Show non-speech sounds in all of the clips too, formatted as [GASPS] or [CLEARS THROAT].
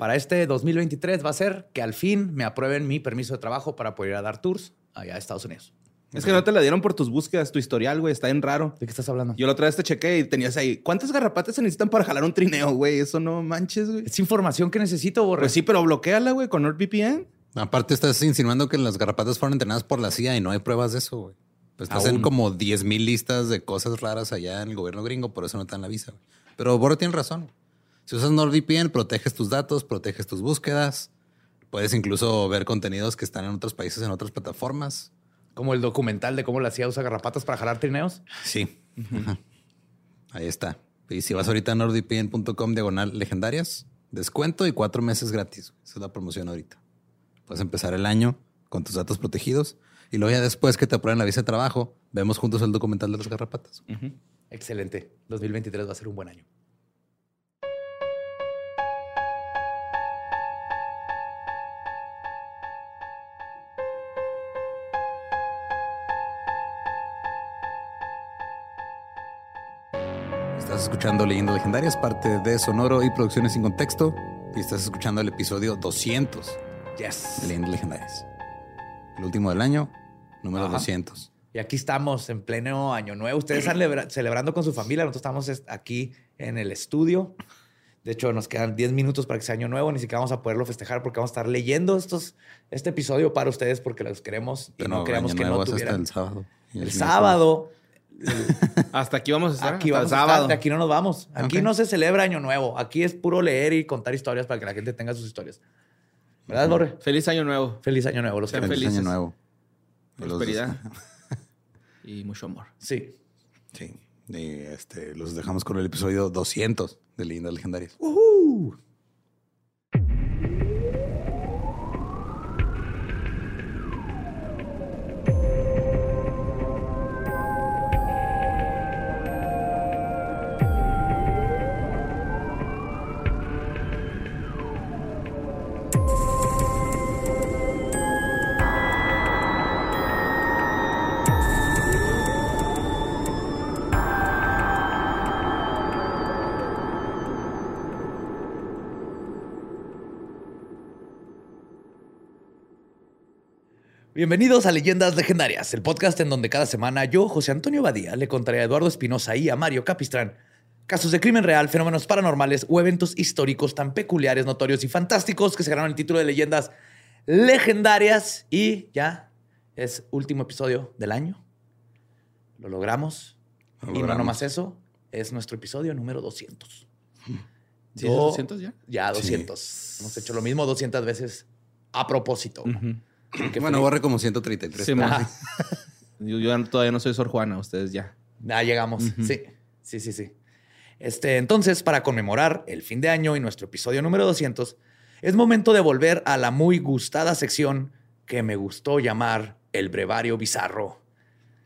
para este 2023 va a ser que al fin me aprueben mi permiso de trabajo para poder ir a dar tours allá a Estados Unidos. Es que no te la dieron por tus búsquedas, tu historial, güey. Está bien raro. ¿De qué estás hablando? Yo la otra vez te chequé y tenías ahí. ¿Cuántas garrapatas se necesitan para jalar un trineo, güey? Eso no manches, güey. Es información que necesito, borre. Pues sí, pero bloqueala, güey, con NordVPN. Aparte, estás insinuando que las garrapatas fueron entrenadas por la CIA y no hay pruebas de eso, güey. Pues estás en como 10 mil listas de cosas raras allá en el gobierno gringo, por eso no te dan la visa. güey. Pero Borre tiene razón. Si usas NordVPN, proteges tus datos, proteges tus búsquedas. Puedes incluso ver contenidos que están en otros países, en otras plataformas. Como el documental de cómo la CIA usa garrapatas para jalar trineos. Sí. Ahí está. Y si vas ahorita a nordvpn.com diagonal legendarias, descuento y cuatro meses gratis. Esa es la promoción ahorita. Puedes empezar el año con tus datos protegidos y luego ya después que te aprueben la visa de trabajo, vemos juntos el documental de las garrapatas. Excelente. 2023 va a ser un buen año. Estás escuchando Leyendas Legendarias, parte de Sonoro y Producciones sin Contexto. Y estás escuchando el episodio 200 de Yes. Leyendas Legendarias. El último del año, número Ajá. 200. Y aquí estamos en pleno año nuevo. Ustedes están lebra- celebrando con su familia. Nosotros estamos est- aquí en el estudio. De hecho, nos quedan 10 minutos para que sea año nuevo. Ni siquiera vamos a poderlo festejar porque vamos a estar leyendo estos, este episodio para ustedes porque los queremos y Pero no queremos que no tuvieran. el sábado. El sábado. [LAUGHS] Hasta aquí vamos a estar. Aquí hasta vamos el a estar, sábado. de aquí no nos vamos. Aquí no se celebra Año Nuevo. Aquí es puro leer y contar historias para que la gente tenga sus historias. ¿Verdad, Borre? Feliz año nuevo. Feliz Año Nuevo. Los Sean. Feliz felices. Año Nuevo. Prosperidad. [LAUGHS] y mucho amor. Sí. Sí. Y este, los dejamos con el episodio 200 de Leyendas Legendarias. Uh. Bienvenidos a Leyendas Legendarias, el podcast en donde cada semana yo, José Antonio Badía, le contaré a Eduardo Espinosa y a Mario Capistrán casos de crimen real, fenómenos paranormales o eventos históricos tan peculiares, notorios y fantásticos que se ganaron el título de Leyendas Legendarias. Y ya es último episodio del año. Lo logramos. Lo y no nomás eso, es nuestro episodio número 200. [LAUGHS] ¿Sí es Yo- 200 ya? Ya, 200. Hemos hecho lo mismo 200 veces a propósito. Que bueno, borre como 133. Sí, [LAUGHS] yo, yo todavía no soy Sor Juana, ustedes ya. Ya llegamos. Sí, sí, sí, sí. Este, entonces, para conmemorar el fin de año y nuestro episodio número 200, es momento de volver a la muy gustada sección que me gustó llamar el brevario bizarro,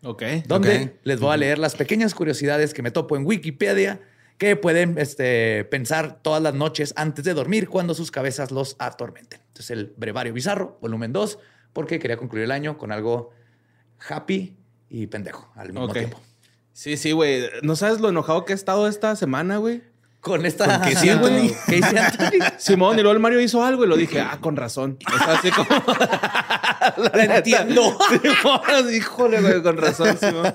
Ok. donde Ok. les voy a leer las pequeñas curiosidades que me topo en Wikipedia que pueden este, pensar todas las noches antes de dormir cuando sus cabezas los atormenten. Entonces, el brevario bizarro, volumen 2, porque quería concluir el año con algo happy y pendejo al mismo tiempo. Sí, sí, güey. ¿No sabes lo enojado que he estado esta semana, güey? Con esta. ¿Con qué [LAUGHS] sí, Anthony? ¿Qué hice, Anthony? [LAUGHS] Simón, y luego el Mario hizo algo y lo dije, ah, con razón. [LAUGHS] O sea, así como. La entiendo. Simón, híjole, güey, con razón, Simón.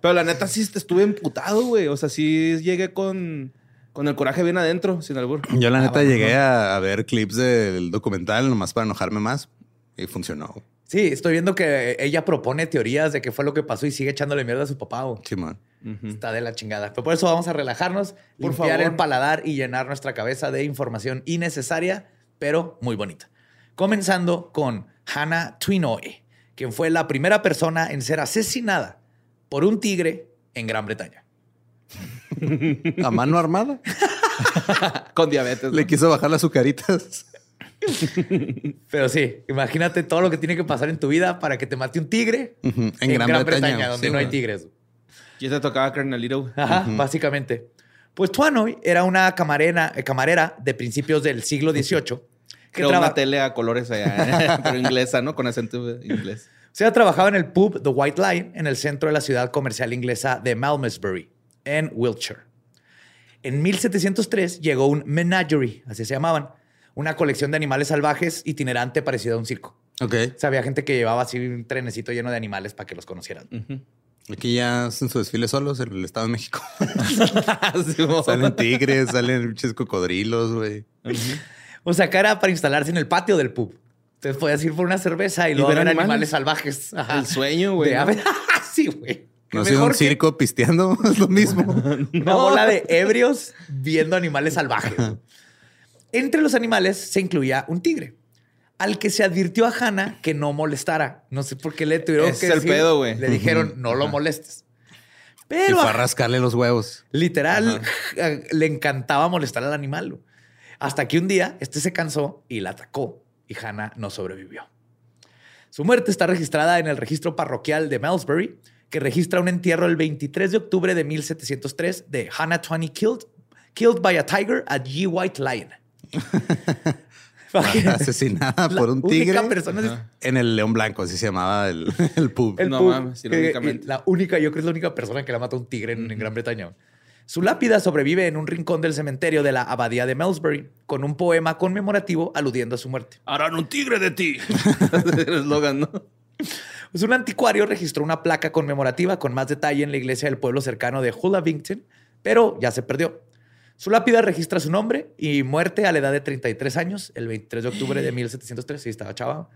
Pero la neta sí estuve emputado, güey. O sea, sí llegué con, con el coraje bien adentro, sin albur. Yo la Ah, neta bueno. llegué a, a ver clips del documental nomás para enojarme más y funcionó. Sí, estoy viendo que ella propone teorías de qué fue lo que pasó y sigue echándole mierda a su papá. güey. Simón. Está de la chingada. Pero por eso vamos a relajarnos, Por limpiar favor. el paladar y llenar nuestra cabeza de información innecesaria, pero muy bonita. Comenzando con Hannah Twinoy, quien fue la primera persona en ser asesinada por un tigre en Gran Bretaña. [LAUGHS] A mano armada. [LAUGHS] Con diabetes. ¿no? Le quiso bajar las azucaritas. [LAUGHS] Pero sí, imagínate todo lo que tiene que pasar en tu vida para que te mate un tigre Ujú, En Gran Bretaña, donde sí, no hay tigres. Ya te tocaba carnalito. Ajá, básicamente. Pues Tuanoy era una camarera, eh, camarera de principios del siglo XVIII que Creó traba- una tele a colores allá, [LAUGHS] pero inglesa, ¿no? Con acento inglés. o sea, trabajaba en el pub The White Lion en el centro de la ciudad comercial inglesa de Malmesbury, en Wiltshire. En 1703 llegó un menagerie, así se llamaban, una colección de animales salvajes itinerante parecida a un circo. Ok. O sea, había gente que llevaba así un trenecito lleno de animales para que los conocieran. Aquí ya hacen su desfile solos en el Estado de México. [LAUGHS] Salen tigres, salen pinches cocodrilos, güey. O sea, acá era para instalarse en el patio del pub. Entonces podías ir por una cerveza y Y luego ver animales, animales. salvajes. Ajá. El sueño, güey. [LAUGHS] Sí, güey. No ha sido un que circo pisteando, [LAUGHS] es lo mismo. Una bola de ebrios viendo animales salvajes. Entre los animales se incluía un tigre, al que se advirtió a Hannah que no molestara. No sé por qué le tuvieron que es el decir. pedo, güey. Le dijeron, no lo molestes. Y Pero fue a rascarle los huevos. literal [LAUGHS] le encantaba molestar al animal. Hasta que un día este se cansó y la atacó y Hannah no sobrevivió. Su muerte está registrada en el registro parroquial de Malmesbury, que registra un entierro el 23 de octubre de 1703 de Hannah Twain killed, killed by a tiger at G. White Lion. [LAUGHS] Asesinada por un única tigre en el León Blanco, así se llamaba el, [LAUGHS] el pub. El No pub, mames, irónicamente. La única, yo creo que es la única persona que la mata un tigre en, en Gran Bretaña. Su lápida sobrevive en un rincón del cementerio de la abadía de Malmesbury, con un poema conmemorativo aludiendo a su muerte. Harán un tigre de ti. [LAUGHS] el eslogan, ¿no? Pues un anticuario registró una placa conmemorativa con más detalle en la iglesia del pueblo cercano de Hullavington, pero ya se perdió. Su lápida registra su nombre y muerte a la edad de 33 años, el 23 de octubre de [GASPS] 1703, sí estaba chava,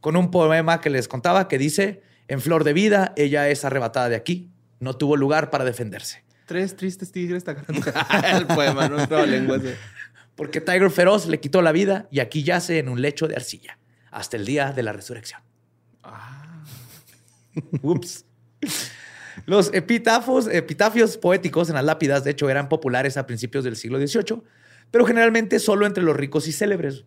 con un poema que les contaba que dice, en flor de vida, ella es arrebatada de aquí, no tuvo lugar para defenderse. Tres tristes tigres [LAUGHS] el poema, no Nueva lengua. Porque Tiger Feroz le quitó la vida y aquí yace en un lecho de arcilla, hasta el día de la resurrección. Ups. Los epitafos, epitafios poéticos en las lápidas, de hecho, eran populares a principios del siglo XVIII, pero generalmente solo entre los ricos y célebres.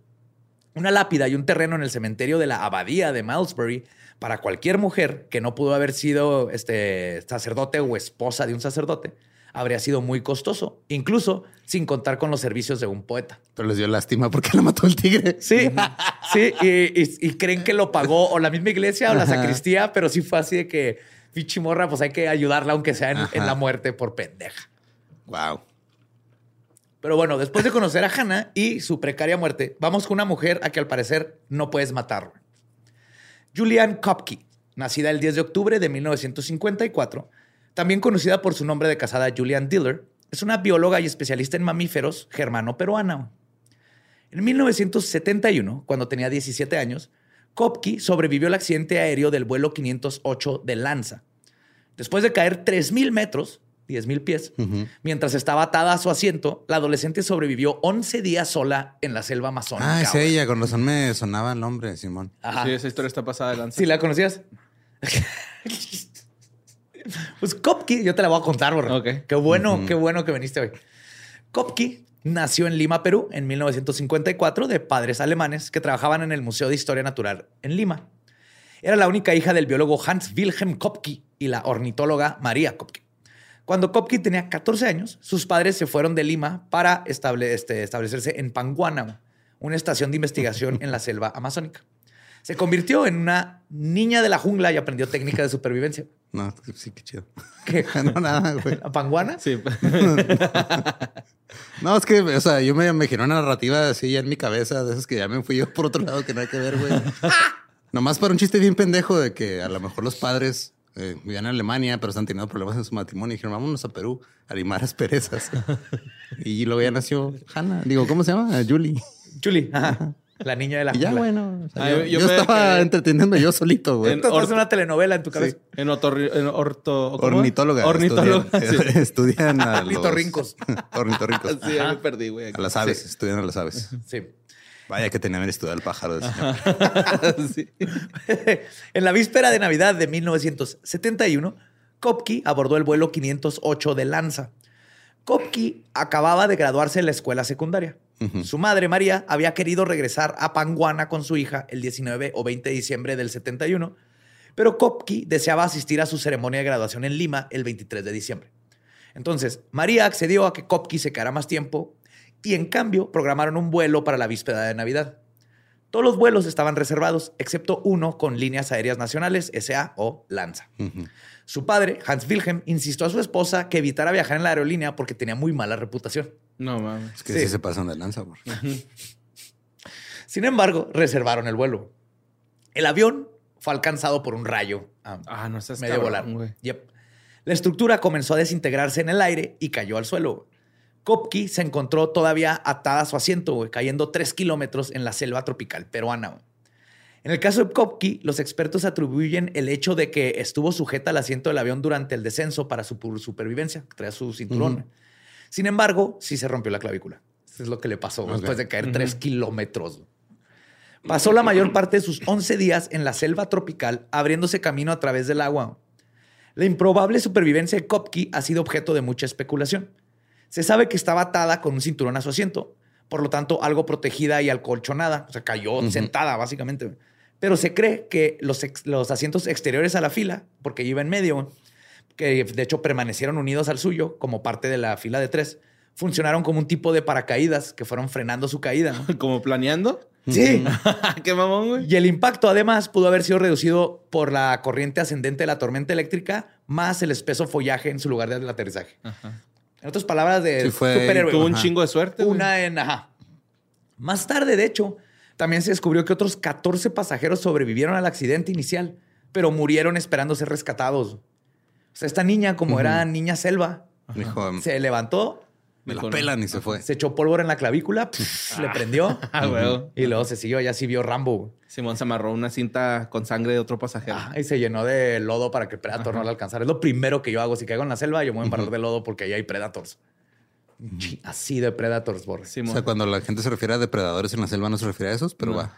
Una lápida y un terreno en el cementerio de la abadía de Malmesbury para cualquier mujer que no pudo haber sido este, sacerdote o esposa de un sacerdote habría sido muy costoso, incluso sin contar con los servicios de un poeta. Pero les dio lástima porque la mató el tigre. Sí, sí, y, y- y creen que lo pagó o la misma iglesia o la Ajá. sacristía, pero sí fue así de que, pinche morra, pues hay que ayudarla aunque sea en, en la muerte por pendeja. Wow. Pero bueno, después de conocer a Hannah y su precaria muerte, vamos con una mujer a que al parecer no puedes matar. Julianne Kopke, nacida el 10 de octubre de 1954, también conocida por su nombre de casada Julianne Diller, es una bióloga y especialista en mamíferos germano-peruana. En 1971, cuando tenía 17 años, Kopke sobrevivió al accidente aéreo del vuelo 508 de Lanza. Después de caer 3.000 metros, 10.000 pies, mientras estaba atada a su asiento, la adolescente sobrevivió 11 días sola en la selva amazónica. Ah, es ella. Con razón me sonaba el nombre, Simón. Ajá. Sí, esa historia está pasada de lanza. ¿Sí la conocías? pues Kopke, yo te la voy a contar, bro. Ok. Qué bueno, qué bueno que viniste hoy. Kopke nació en Lima, Perú, en 1954, de padres alemanes que trabajaban en el Museo de Historia Natural en Lima. Era la única hija del biólogo Hans Wilhelm Kopke y la ornitóloga María Kopke. Cuando Kopke tenía 14 años, sus padres se fueron de Lima para estable- este, establecerse en Panguana, una estación de investigación en la selva amazónica. Se convirtió en una niña de la jungla y aprendió técnicas de supervivencia. No, sí, qué chido. ¿Qué? [LAUGHS] No, nada, güey. ¿La panguana? Sí. [LAUGHS] No, es que, o sea, yo me imaginé una narrativa así ya en mi cabeza, de esas que ya me fui yo por otro lado que nada que ver, güey. [LAUGHS] Nomás para un chiste bien pendejo de que a lo mejor los padres eh, vivían en Alemania, pero están teniendo problemas en su matrimonio y dijeron, vámonos a Perú a limar asperezas. [LAUGHS] y luego ya nació Hannah. Digo, ¿cómo se llama? Julie. Julie, ajá. La niña de la Y ya, jungla. bueno. o sea, Ah, yo estaba entreteniéndome yo solito, güey. En- Esto es Orto- una telenovela en tu cabeza. En, otorri- en orto... Ornitóloga. Ornitóloga. Estudian, Sí. [LAUGHS] estudian a [LAUGHS] los... Ornitorrincos. Ornitorrincos. Sí, ya me perdí, güey. A las aves, estudian a las aves. Sí. Vaya que tenían estudiar el pájaro. del señor. [LAUGHS] Sí. en la víspera de Navidad de 1971, Kopke abordó el vuelo 508 de Lanza. Kopke acababa de graduarse de la escuela secundaria. Su madre, María, había querido regresar a Panguana con su hija el 19 o 20 de diciembre del 71, pero Kopke deseaba asistir a su ceremonia de graduación en Lima el 23 de diciembre. Entonces, María accedió a que Kopke se quedara más tiempo y en cambio programaron un vuelo para la víspera de Navidad. Todos los vuelos estaban reservados, excepto uno con líneas aéreas nacionales, SA o Lanza. Su padre, Hans Wilhelm, insistió a su esposa que evitara viajar en la aerolínea porque tenía muy mala reputación. No mames. Es que sí, se pasan de lanza, por. Sin embargo, reservaron el vuelo. El avión fue alcanzado por un rayo a Ah, no medio cabrón, volar. Yep. La estructura comenzó a desintegrarse en el aire y cayó al suelo. Kopke se encontró todavía atada a su asiento, güey, cayendo tres kilómetros en la selva tropical peruana. güey. En el caso de Kopke, los expertos atribuyen el hecho de que estuvo sujeta al asiento del avión durante el descenso para su supervivencia, traía su cinturón. Sin embargo, sí se rompió la clavícula. Eso es lo que le pasó después de caer tres kilómetros. Pasó la mayor parte de sus 11 días en la selva tropical, abriéndose camino a través del agua. La improbable supervivencia de Kopke ha sido objeto de mucha especulación. Se sabe que estaba atada con un cinturón a su asiento, por lo tanto algo protegida y acolchonada, o sea, cayó sentada básicamente. Pero se cree que los, ex- los asientos exteriores a la fila, porque iba en medio, que de hecho permanecieron unidos al suyo como parte de la fila de tres, funcionaron como un tipo de paracaídas que fueron frenando su caída. ¿no? [LAUGHS] ¿Como planeando? Sí. [LAUGHS] Qué mamón, güey. Y el impacto, además, pudo haber sido reducido por la corriente ascendente de la tormenta eléctrica, más el espeso follaje en su lugar de aterrizaje. En otras palabras, de Sí, fue- superhéroe. Tuvo un Ajá. chingo de suerte, güey. Una en. Ajá. Más tarde, de hecho, también se descubrió que otros 14 pasajeros sobrevivieron al accidente inicial, pero murieron esperando ser rescatados. O sea, esta niña, como era niña selva, se levantó, me la pelan y se fue. se echó pólvora en la clavícula, pf, le prendió [LAUGHS] Ah, y luego se siguió. Ya sí vio Rambo. Simón se amarró una cinta con sangre de otro pasajero. Ah, y se llenó de lodo para que el Predator no la alcanzara. Es lo primero que yo hago. Si caigo en la selva, yo me voy a emparar de lodo porque ahí hay Predators. Así de Predators, Borges. O Simón. sea, cuando la gente se refiere a depredadores en la selva, no se refiere a esos, pero va.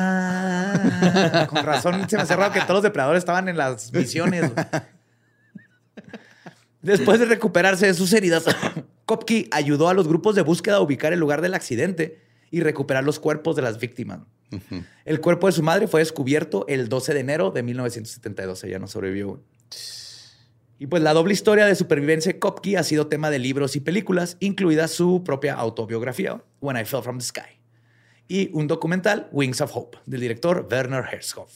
Ah, con razón se me hace raro que todos los depredadores estaban en las misiones. [LAUGHS] Después de recuperarse de sus heridas, [COUGHS] Kopke ayudó a los grupos de búsqueda a ubicar el lugar del accidente y recuperar los cuerpos de las víctimas. El cuerpo de su madre fue descubierto el 12 de enero de 1972. Ella no sobrevivió. Y pues la doble historia de supervivencia de Kopke ha sido tema de libros y películas, incluida su propia autobiografía, When I Fell from the Sky, y un documental, Wings of Hope, del director Werner Herzog.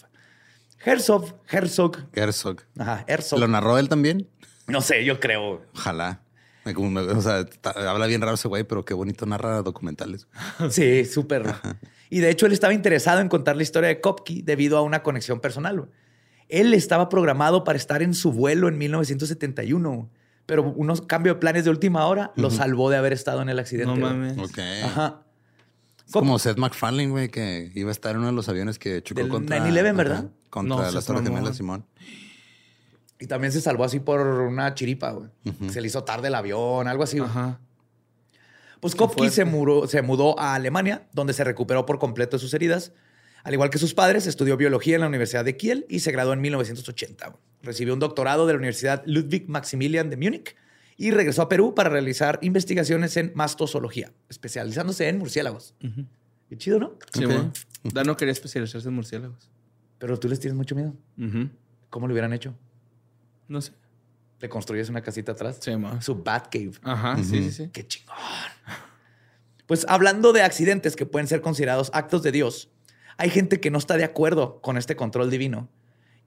Herzog, Herzog, Herzog. ajá, Herzog. ¿Lo narró él también? No sé, yo creo. Ojalá. Me- como me- O sea, habla bien raro ese güey, pero qué bonito narra documentales. Sí, súper. Y de hecho, él estaba interesado en contar la historia de Kopke debido a una conexión personal. Él estaba programado para estar en su vuelo en 1971, pero unos cambios de planes de última hora lo salvó de haber estado en el accidente. No mames. Ok. Ajá. Es como Seth MacFarlane, güey, que iba a estar en uno de los aviones que chocó Del contra... 9/11, Ajá, ¿verdad? Contra No, Torres mamón. Gemelas, Simón. Y también se salvó así por una chiripa, güey. Se le hizo tarde el avión, algo así. Ajá. Pues Kopke se, mudó- se mudó a Alemania, donde se recuperó por completo de sus heridas. Al igual que sus padres, estudió biología en la Universidad de Kiel y se graduó en 1980. güey. Recibió un doctorado de la Universidad Ludwig Maximilian de Múnich y regresó a Perú para realizar investigaciones en mastozoología, especializándose en murciélagos. Qué chido, ¿no? Simón. Dano quería especializarse en murciélagos. Pero tú les tienes mucho miedo. Ujú. ¿Cómo lo hubieran hecho? No sé. ¿Le construyes una casita atrás? Sí, ma. Su Batcave. Ajá, sí, sí, sí. Qué chingón. Pues hablando de accidentes que pueden ser considerados actos de Dios, hay gente que no está de acuerdo con este control divino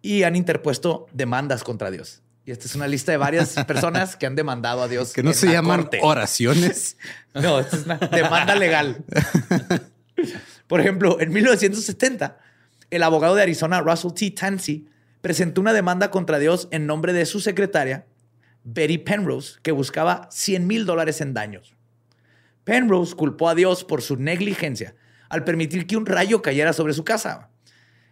y han interpuesto demandas contra Dios. Y esta es una lista de varias [LAUGHS] personas que han demandado a Dios. Que no se la llaman corte. oraciones. [LAUGHS] No, esta es una demanda legal. [LAUGHS] Por ejemplo, en 1970, el abogado de Arizona, Russell T. Tansey, presentó una demanda contra Dios en nombre de su secretaria, Betty Penrose, que buscaba 100 mil dólares en daños. Penrose culpó a Dios por su negligencia al permitir que un rayo cayera sobre su casa.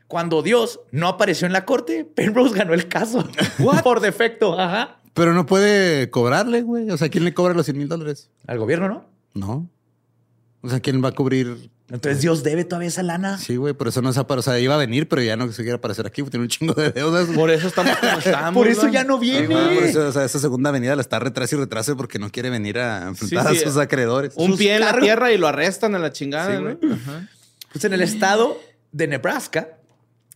Cuando Dios no apareció en la corte, Penrose ganó el caso. [LAUGHS] por defecto, ajá. Pero no puede cobrarle, güey. O sea, ¿quién le cobra los 100 mil dólares? Al gobierno, ¿no? No. O sea, ¿quién va a cubrir? Entonces Dios debe todavía esa lana. Sí, güey, por eso no se aparece. O sea, iba a venir, pero ya no se quiere aparecer aquí. Tiene un chingo de deudas. Por eso estamos como [LAUGHS] estamos. Por eso ya no viene. por eso, o sea, esa segunda venida la está retrase y retrase porque no quiere venir a enfrentar Sí, sí. a sus acreedores. Un Sus pie en la tierra y lo arrestan a la chingada, Sí, ¿no? güey. Ajá. Pues en el estado de Nebraska,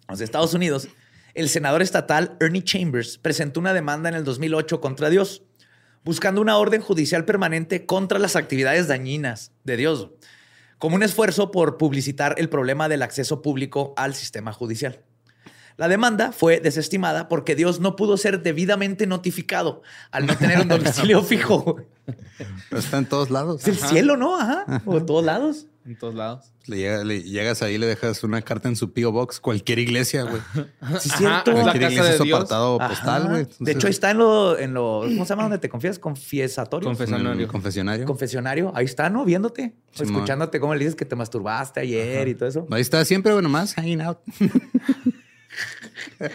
los Estados Unidos, el senador estatal Ernie Chambers presentó una demanda en el 2008 contra Dios, buscando una orden judicial permanente contra las actividades dañinas de Dios, como un esfuerzo por publicitar el problema del acceso público al sistema judicial. La demanda fue desestimada porque Dios no pudo ser debidamente notificado al no tener un [LAUGHS] domicilio fijo. Pero está en todos lados. Es el cielo, ¿no? Ajá. [LAUGHS] O todos lados. En todos lados. Le, llega- le llegas ahí, le dejas una carta en su P.O. Box, cualquier iglesia, güey. [LAUGHS] Sí, es Ajá, cierto. es la Cualquier casa iglesia de su apartado Ajá. postal, güey. de hecho, ahí está en lo, en lo, ¿cómo se llama? Donde te confías, confiesatorio. Confesionario. confesionario. confesionario. Ahí está, ¿no? Viéndote, escuchándote cómo le dices que te masturbaste ayer y todo eso. Ahí está siempre, bueno, más hanging out. [LAUGHS]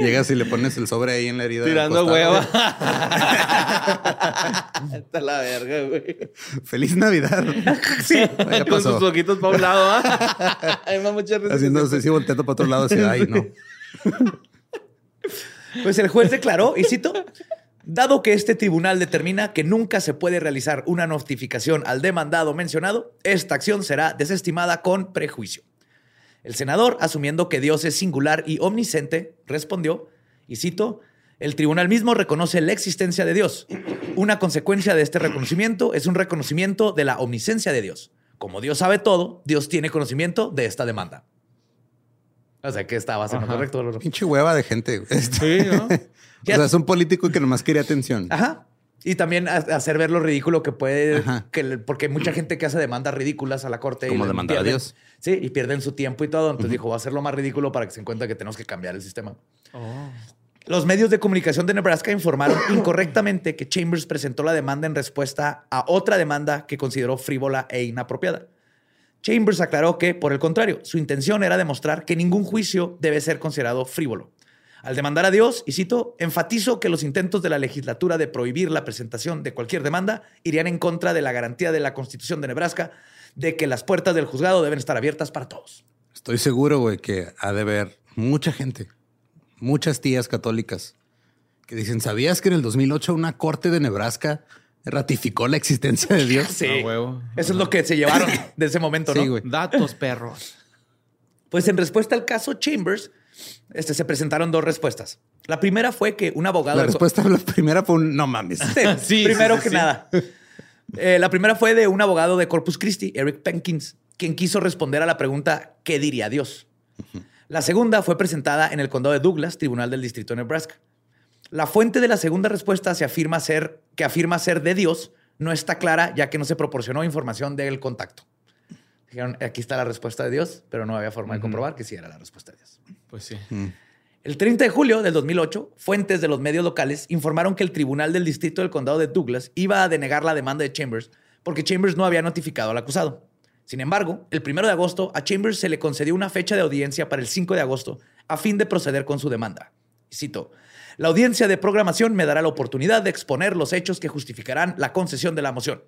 Llegas y le pones el sobre ahí en la herida. Tirando hueva. [LAUGHS] Está la verga, güey. Feliz Navidad. [LAUGHS] Sí. Ya Con pasó. sus ojitos para un lado, ¿ah? [LAUGHS] Ay, me da mucha risa. Haciéndose así volteando para otro lado. Así, ay, no. Pues el juez declaró, y cito, dado que este tribunal determina que nunca se puede realizar una notificación al demandado mencionado, esta acción será desestimada con prejuicio. El senador, asumiendo que Dios es singular y omnisciente, respondió, y cito, el tribunal mismo reconoce la existencia de Dios. Una consecuencia de este reconocimiento es un reconocimiento de la omnisciencia de Dios. Como Dios sabe todo, Dios tiene conocimiento de esta demanda. O sea que estaba haciendo correcto. Pinche hueva de gente. Sí, ¿no? [LAUGHS] O sea, es un político que nomás quería atención. Ajá. Y también ha- hacer ver lo ridículo que puede, Ajá. que porque hay mucha gente que hace demandas ridículas a la corte. y Como demandar a pierden- Dios. Sí, y pierden su tiempo y todo. Entonces dijo, va a ser lo más ridículo para que se den cuenta que tenemos que cambiar el sistema. Oh. Los medios de comunicación de Nebraska informaron [COUGHS] incorrectamente que Chambers presentó la demanda en respuesta a otra demanda que consideró frívola e inapropiada. Chambers aclaró que, por el contrario, su intención era demostrar que ningún juicio debe ser considerado frívolo. Al demandar a Dios, y cito, enfatizo que los intentos de la legislatura de prohibir la presentación de cualquier demanda irían en contra de la garantía de la Constitución de Nebraska de que las puertas del juzgado deben estar abiertas para todos. Estoy seguro, güey, que ha de haber mucha gente, muchas tías católicas que dicen, ¿sabías que en el 2008 una corte de Nebraska ratificó la existencia de Dios? [LAUGHS] Sí. A huevo. Eso es lo que se llevaron [LAUGHS] de ese momento, ¿no? Sí, güey. Datos, perros. Pues en respuesta al caso Chambers, este, se presentaron dos respuestas. La primera fue que un abogado... La respuesta, [LAUGHS] la primera fue un no mames. [LAUGHS] Sí, Sí, primero sí, sí, que sí. nada. Eh, la primera fue de un abogado de Corpus Christi, Eric Penkins, quien quiso responder a la pregunta ¿qué diría Dios? La segunda fue presentada en el condado de Douglas, Tribunal del Distrito de Nebraska. La fuente de la segunda respuesta se afirma ser, que afirma ser de Dios no está clara ya que no se proporcionó información del contacto. Dijeron, aquí está la respuesta de Dios, pero no había forma de comprobar que sí era la respuesta de Dios. Pues sí. El 30 de julio del 2008, fuentes de los medios locales informaron que el Tribunal del Distrito del Condado de Douglas iba a denegar la demanda de Chambers porque Chambers no había notificado al acusado. Sin embargo, el 1 de agosto a Chambers se le concedió una fecha de audiencia para el 5 de agosto a fin de proceder con su demanda. Y Cito, la audiencia de programación me dará la oportunidad de exponer los hechos que justificarán la concesión de la moción.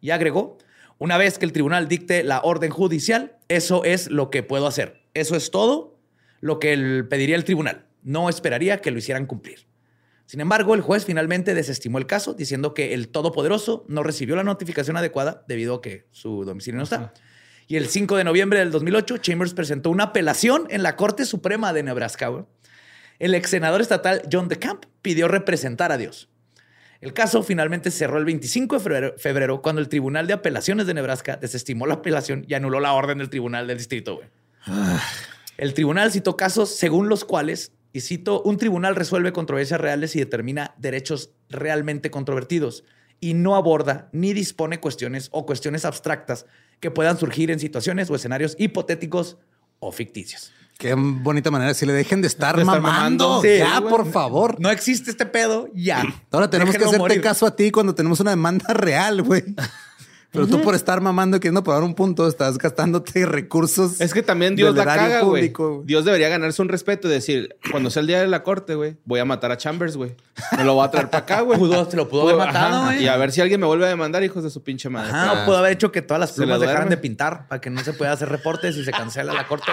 Y agregó, una vez que el tribunal dicte la orden judicial, eso es lo que puedo hacer. Eso es todo lo que el- pediría el tribunal. No esperaría que lo hicieran cumplir. Sin embargo, el juez finalmente desestimó el caso, diciendo que el Todopoderoso no recibió la notificación adecuada debido a que su domicilio no está. Y el 5 de noviembre del 2008, Chambers presentó una apelación en la Corte Suprema de Nebraska. El ex senador estatal John DeCamp pidió representar a Dios. El caso finalmente cerró el 25 de febrero, febrero, cuando el Tribunal de Apelaciones de Nebraska desestimó la apelación y anuló la orden del Tribunal del Distrito. El tribunal citó casos según los cuales, y cito, un tribunal resuelve controversias reales y determina derechos realmente controvertidos y no aborda ni dispone cuestiones o cuestiones abstractas que puedan surgir en situaciones o escenarios hipotéticos o ficticios. Qué bonita manera. Si le dejen de estar De estar mamando. mamando. Sí, ya, por favor. No existe este pedo, ya. Ahora tenemos que hacerte morir. caso a ti cuando tenemos una demanda real, güey. Pero tú por estar mamando y queriendo probar un punto, estás gastándote recursos. Es que también Dios la caga, güey. público, güey. Dios debería ganarse un respeto y decir, cuando sea el día de la corte, güey, voy a matar a Chambers, güey. Me lo voy a traer para acá, güey. Pudo- se lo pudo haber matado, güey. Y a ver si alguien me vuelve a demandar, hijos de su pinche madre. Ajá, o pudo haber hecho que todas las plumas dejaran de pintar para que no se pueda hacer reportes y se cancela la corte.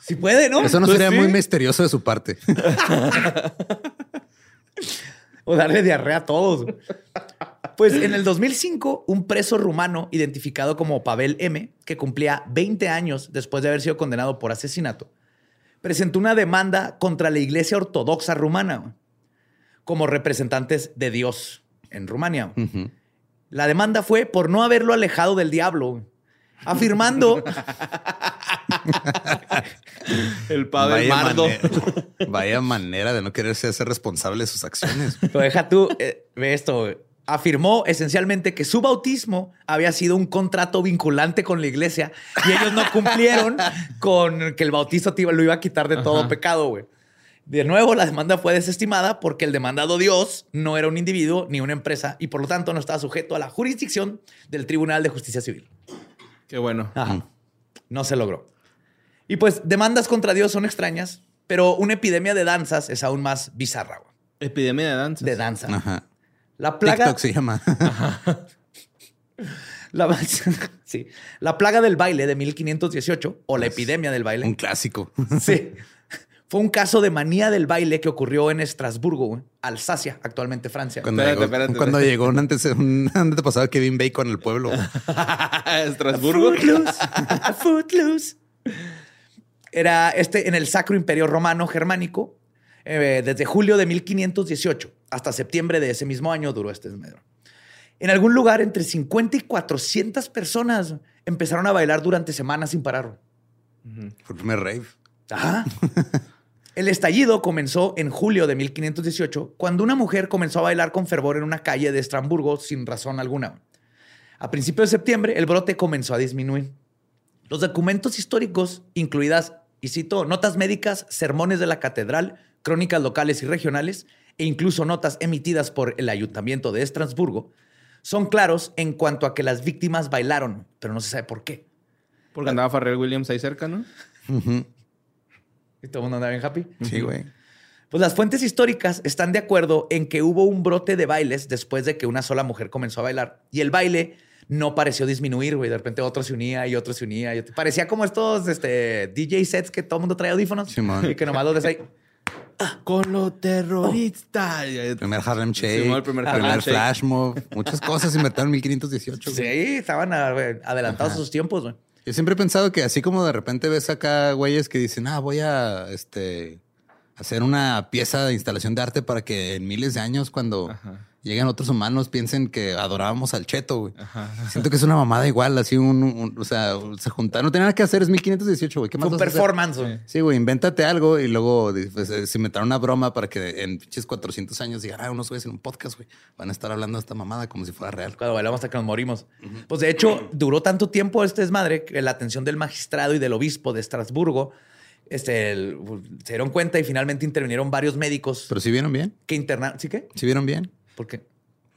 Si puede, ¿no? Eso no Pues sería sí. muy misterioso de su parte. [LAUGHS] O darle diarrea a todos. Pues en el 2005, un preso rumano identificado como Pavel M., que cumplía 20 años después de haber sido condenado por asesinato, presentó una demanda contra la Iglesia Ortodoxa Rumana como representantes de Dios en Rumania. La demanda fue por no haberlo alejado del diablo, afirmando El Pavel Mardo. manera, vaya manera de no quererse hacer responsable de sus acciones. Pero deja tú, eh, ve esto. Afirmó esencialmente que su bautismo había sido un contrato vinculante con la iglesia y ellos no cumplieron [LAUGHS] con que el iba- lo iba a quitar de todo Ajá. pecado, güey. De nuevo, la demanda fue desestimada porque el demandado Dios no era un individuo ni una empresa y por lo tanto no estaba sujeto a la jurisdicción del Tribunal de Justicia Civil. Qué bueno. Ajá. No se logró. Y pues demandas contra Dios son extrañas, pero una epidemia de danzas es aún más bizarra, güey. Epidemia de danza. De danza. Ajá. La plaga, TikTok se llama. [LAUGHS] la, [LAUGHS] sí, la plaga del baile de 1518 o la epidemia del Un baile. clásico. Sí. Fue un caso de manía del baile que ocurrió en Estrasburgo, Alsacia, actualmente Francia. Cuando, Espérate, llegó, espérate, cuando espérate. llegó un, antes, un antepasado Kevin Bacon al pueblo. [LAUGHS] Estrasburgo. Footloose. Footloose. Era este en el Sacro Imperio Romano Germánico. eh, desde julio de 1518 hasta septiembre de ese mismo año duró este desmedro. En algún lugar, entre 50 y 400 personas empezaron a bailar durante semanas sin parar. Fue el primer rave. Ajá. [LAUGHS] El estallido comenzó en julio de 1518, cuando una mujer comenzó a bailar con fervor en una calle de Estrasburgo sin razón alguna. A principios de septiembre, el brote comenzó a disminuir. Los documentos históricos, incluidas, y cito, notas médicas, sermones de la catedral, crónicas locales y regionales, e incluso notas emitidas por el ayuntamiento de Estrasburgo, son claros en cuanto a que las víctimas bailaron, pero no se sabe por qué. Porque andaba Farrell Williams ahí cerca, ¿no? Y todo el mundo anda bien happy. Sí, güey. Pues las fuentes históricas están de acuerdo en que hubo un brote de bailes después de que una sola mujer comenzó a bailar. Y el baile no pareció disminuir, güey. De repente otro se unía y otro se unía. y otro- Parecía como estos este, DJ sets que todo el mundo trae audífonos. Simón. Y que nomás los ahí. Con lo terrorista. El primer Harlem Shake. Sí, el primer Harlem primer Shake. Flash Mob. Muchas cosas inventaron en 1518. Sí, estaban adelantados a sus tiempos, güey. Yo siempre he pensado que así como de repente ves acá güeyes que dicen, ah, voy a este, hacer una pieza de instalación de arte para que en miles de años, cuando Ajá. Lleguen otros humanos, piensen que adorábamos al cheto, güey. Ajá. [LAUGHS] Siento que es una mamada igual, así un, un- o sea, se juntaron, no tenía nada que hacer, es 1518, güey. ¿Qué más un performance, güey. Sí, güey, invéntate algo y luego pues, eh, se inventaron una broma para que en pinches 400 años digan, ah, unos güeyes en un podcast, güey, van a estar hablando de esta mamada como si fuera real. Cuando bailamos hasta que nos morimos. Pues de hecho, duró tanto tiempo este desmadre que la atención del magistrado y del obispo de Estrasburgo este, el- se dieron cuenta y finalmente intervinieron varios médicos Pero si vieron bien, que internaron. ¿Sí qué? si vieron bien, ¿Por qué?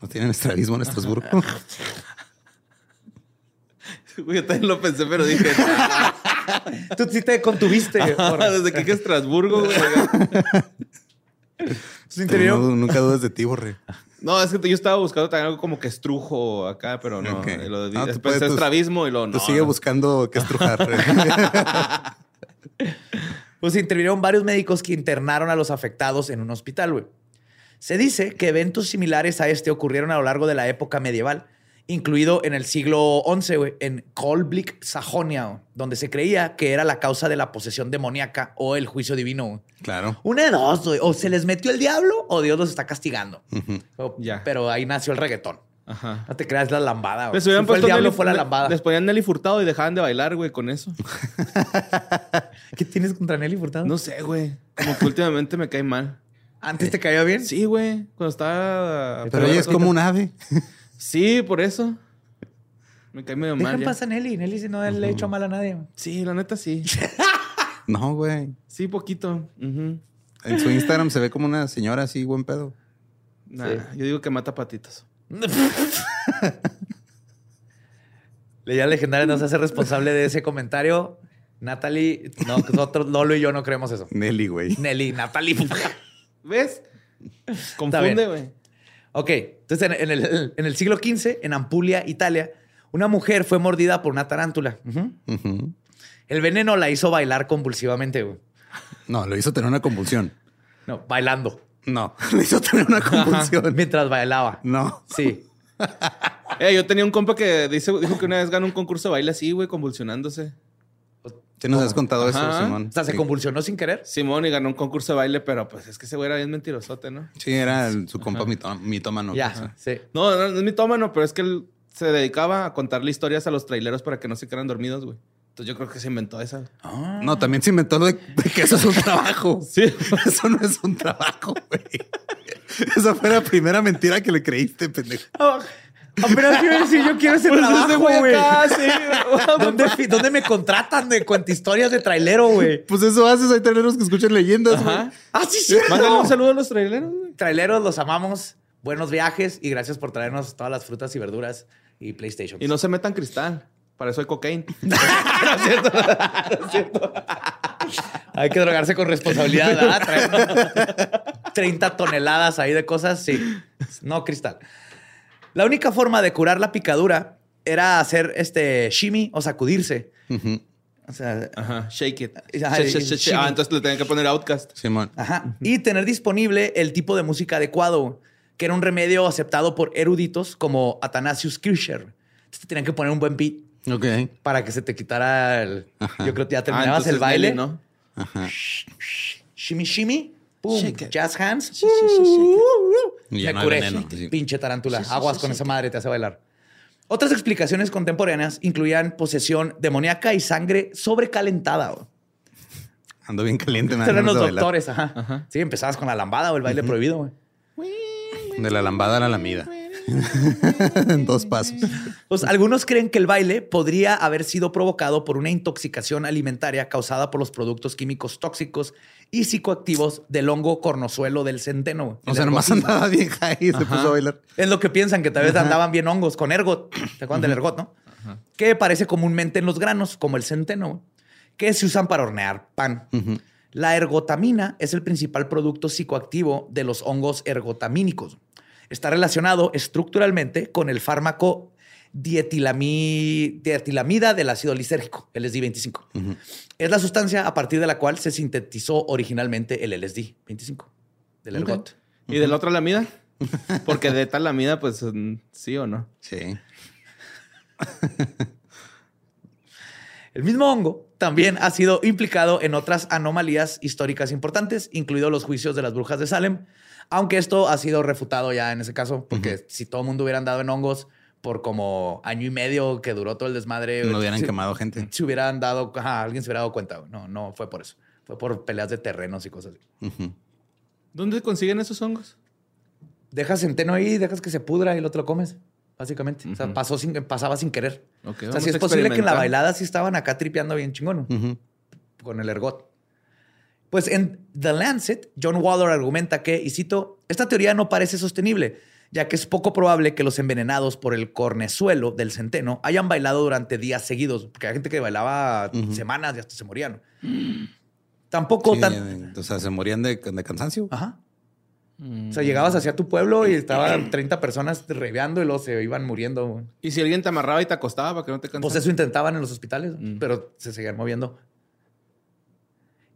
no tienen estrabismo en Estrasburgo. [LAUGHS] Güey, Yo también lo pensé, pero dije, Tú sí te contuviste. desde que Estrasburgo, güey. [LAUGHS] Interior. No- nunca dudes de ti, borre. No, es que yo estaba buscando también algo como que estrujo acá, pero no. Ok. Y Lo, No, tú después puedes- tú- estrabismo y lo no. Tú sigue no. buscando que estrujar. [LAUGHS] Pues intervinieron varios médicos que internaron a los afectados en un hospital, güey. Se dice que eventos similares a este ocurrieron a lo largo de la época medieval, incluido en el siglo XI, en Kolblick, Sajonia, donde se creía que era la causa de la posesión demoníaca o el juicio divino. claro. Una de dos, güey. O se les metió el diablo o Dios los está castigando. Ujú. O- Ya. Pero ahí nació el reggaetón. Ajá. No te creas la lambada, güey. Les Si hubieran fue el puesto diablo, Nelly- fue la lambada. Les ponían Nelly Furtado y dejaban de bailar, güey, con eso. [LAUGHS] ¿Qué tienes contra Nelly Furtado? No sé, güey. Como que últimamente me cae mal. ¿Antes te cayó bien? Sí, güey. Cuando estaba. Pero ella es como un ave. [LAUGHS] Sí, por eso. Me cae medio mal. Dejan ya. pasar a Nelly. Nelly si no le ha hecho mal a nadie. Sí, la neta sí. [LAUGHS] No, güey. Sí, poquito. En su Instagram se ve como una señora así, buen pedo. Nah, Yo digo que mata patitos. Leyenda legendaria no se hace responsable de ese comentario. Natalie, no, nosotros, Lolo y yo no creemos eso. Nelly, güey. Nelly, Natalie. ¿Ves? Confunde, güey. ok, entonces en, en el, en el siglo XV, en Ampulia, Italia, una mujer fue mordida por una tarántula. El veneno la hizo bailar convulsivamente, güey. No, lo hizo tener una convulsión. No, bailando. No, [LAUGHS] lo hizo tener una convulsión. Mientras bailaba. No. Sí. Eh, yo tenía un compa que dice, dijo que una vez ganó un concurso de baile así, güey, convulsionándose. Sí nos has contado eso. Simón. O sea, se Sí. convulsionó sin querer. Simón y ganó un concurso de baile, pero pues es que ese güey era bien mentirosote, ¿no? Sí, era el- su compa mitó- mitómano. Ya, Ajá. sí. No, no, no es mitómano, pero es que él se dedicaba a contarle historias a los traileros para que no se quedaran dormidos, güey. Entonces yo creo que se inventó esa. No, también se inventó lo de, de que eso es un [LAUGHS] trabajo. Sí. Eso no es un trabajo, güey. [LAUGHS] Esa fue la primera mentira que le creíste, pendejo. Apenas quiero decir, yo quiero ese Pues trabajo, güey sí. [LAUGHS] ¿Dónde, fi- ¿Dónde me contratan de cuentahistorias de trailero, güey? Pues eso haces, hay traileros que escuchan leyendas, güey. Ah, sí, sí. Mándale un saludo a los traileros, güey. Traileros, los amamos. Buenos viajes y gracias por traernos todas las frutas y verduras y PlayStation. Y no se metan cristal. Para eso hay cocaína. [LAUGHS] Hay que drogarse con responsabilidad, ¿verdad? Traer 30 toneladas ahí de cosas, sí. No, cristal. La única forma de curar la picadura era hacer este shimmy o sacudirse. Ujú. O sea, Ajá. Shake it. Ajá, Shake, shake, shake. Ah, entonces le tenían que poner outcast. Simón. Ajá. Y tener disponible el tipo de música adecuado, que era un remedio aceptado por eruditos como Athanasius Kircher. Entonces te tenían que poner un buen beat Ok. para que se te quitara el. Ajá. Yo creo que ya Ah, terminabas entonces el baile. Nelly, ¿no? Ajá. Shimmy, shimmy. Shake it. Jazz hands. Sí, sí, shake Y ya Me no hay curé. veneno. sí. Pinche tarántula. Sí, sí, Aguas sí, con sí. esa madre, te hace bailar. Otras explicaciones contemporáneas incluían posesión demoníaca y sangre sobrecalentada. Ando bien caliente, me dan Eran los doctores, ajá. Ajá. Sí, empezabas con la lambada o el baile prohibido, güey. De la lambada a la lamida. En [LAUGHS] dos pasos. Pues algunos creen que el baile podría haber sido provocado por una intoxicación alimentaria causada por los productos químicos tóxicos y psicoactivos del hongo cornozuelo del centeno. O sea, nomás andaba bien high y se puso a bailar. Es lo que piensan, que tal vez andaban bien hongos con ergot. ¿Te acuerdan del ergot, no? Que aparece comúnmente en los granos, como el centeno, que se usan para hornear pan. La ergotamina es el principal producto psicoactivo de los hongos ergotamínicos. Está relacionado estructuralmente con el fármaco dietilami- dietilamida del ácido lisérgico, LSD-25. Es la sustancia a partir de la cual se sintetizó originalmente el LSD-25 del ergot. ¿Y de la otra lamida? Porque de tal lamida, pues mm, sí o no. Sí. [LAUGHS] El mismo hongo también ha sido implicado en otras anomalías históricas importantes, incluidos los juicios de las brujas de Salem, aunque esto ha sido refutado ya en ese caso, porque si todo el mundo hubiera andado en hongos por como año y medio que duró todo el desmadre, No hubieran si, quemado gente. si hubieran dado, ajá, alguien se hubiera dado cuenta. No, no fue por eso. Fue por peleas de terrenos y cosas así. ¿Dónde consiguen esos hongos? Dejas centeno ahí, dejas que se pudra y lo te lo comes, básicamente. O sea, pasó sin, pasaba sin querer. Ok, o sea, si es posible que en la bailada sí estaban acá tripeando bien chingón. ¿no? Ujú. con el ergot. Pues en The Lancet, John Waller argumenta que, y cito, esta teoría no parece sostenible, ya que es poco probable que los envenenados por el cornezuelo del centeno hayan bailado durante días seguidos, porque hay gente que bailaba semanas y hasta se morían. Tampoco Sí, tan... o sea, se morían de, de cansancio. Ajá. Mm. O sea, llegabas hacia tu pueblo y estaban [CLEARS THROAT] 30 personas reveando y luego se iban muriendo. ¿Y si alguien te amarraba y te acostaba para que no te cansaras? Pues eso intentaban en los hospitales, Mm. pero se seguían moviendo.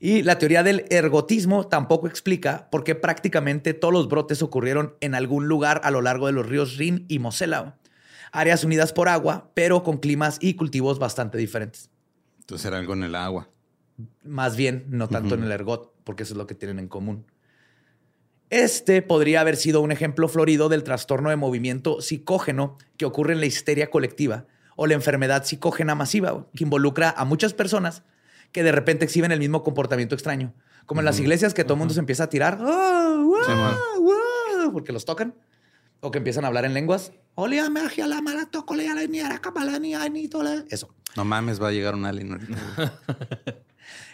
Y la teoría del ergotismo tampoco explica por qué prácticamente todos los brotes ocurrieron en algún lugar a lo largo de los ríos Rin y Mosela, áreas unidas por agua, pero con climas y cultivos bastante diferentes. Entonces era algo en el agua. Más bien, no tanto en el ergot, porque eso es lo que tienen en común. Este podría haber sido un ejemplo florido del trastorno de movimiento psicógeno que ocurre en la histeria colectiva o la enfermedad psicógena masiva, que involucra a muchas personas que de repente exhiben el mismo comportamiento extraño. Como en las iglesias que todo el mundo se empieza a tirar, ¡Ah, guau, Sí, man. guau! porque los tocan, o que empiezan a hablar en lenguas. "Olea, magia, la mala, tocolea, la niara, camalani, ani, tole". Eso. No mames, va a llegar un alien ahorita. [LAUGHS]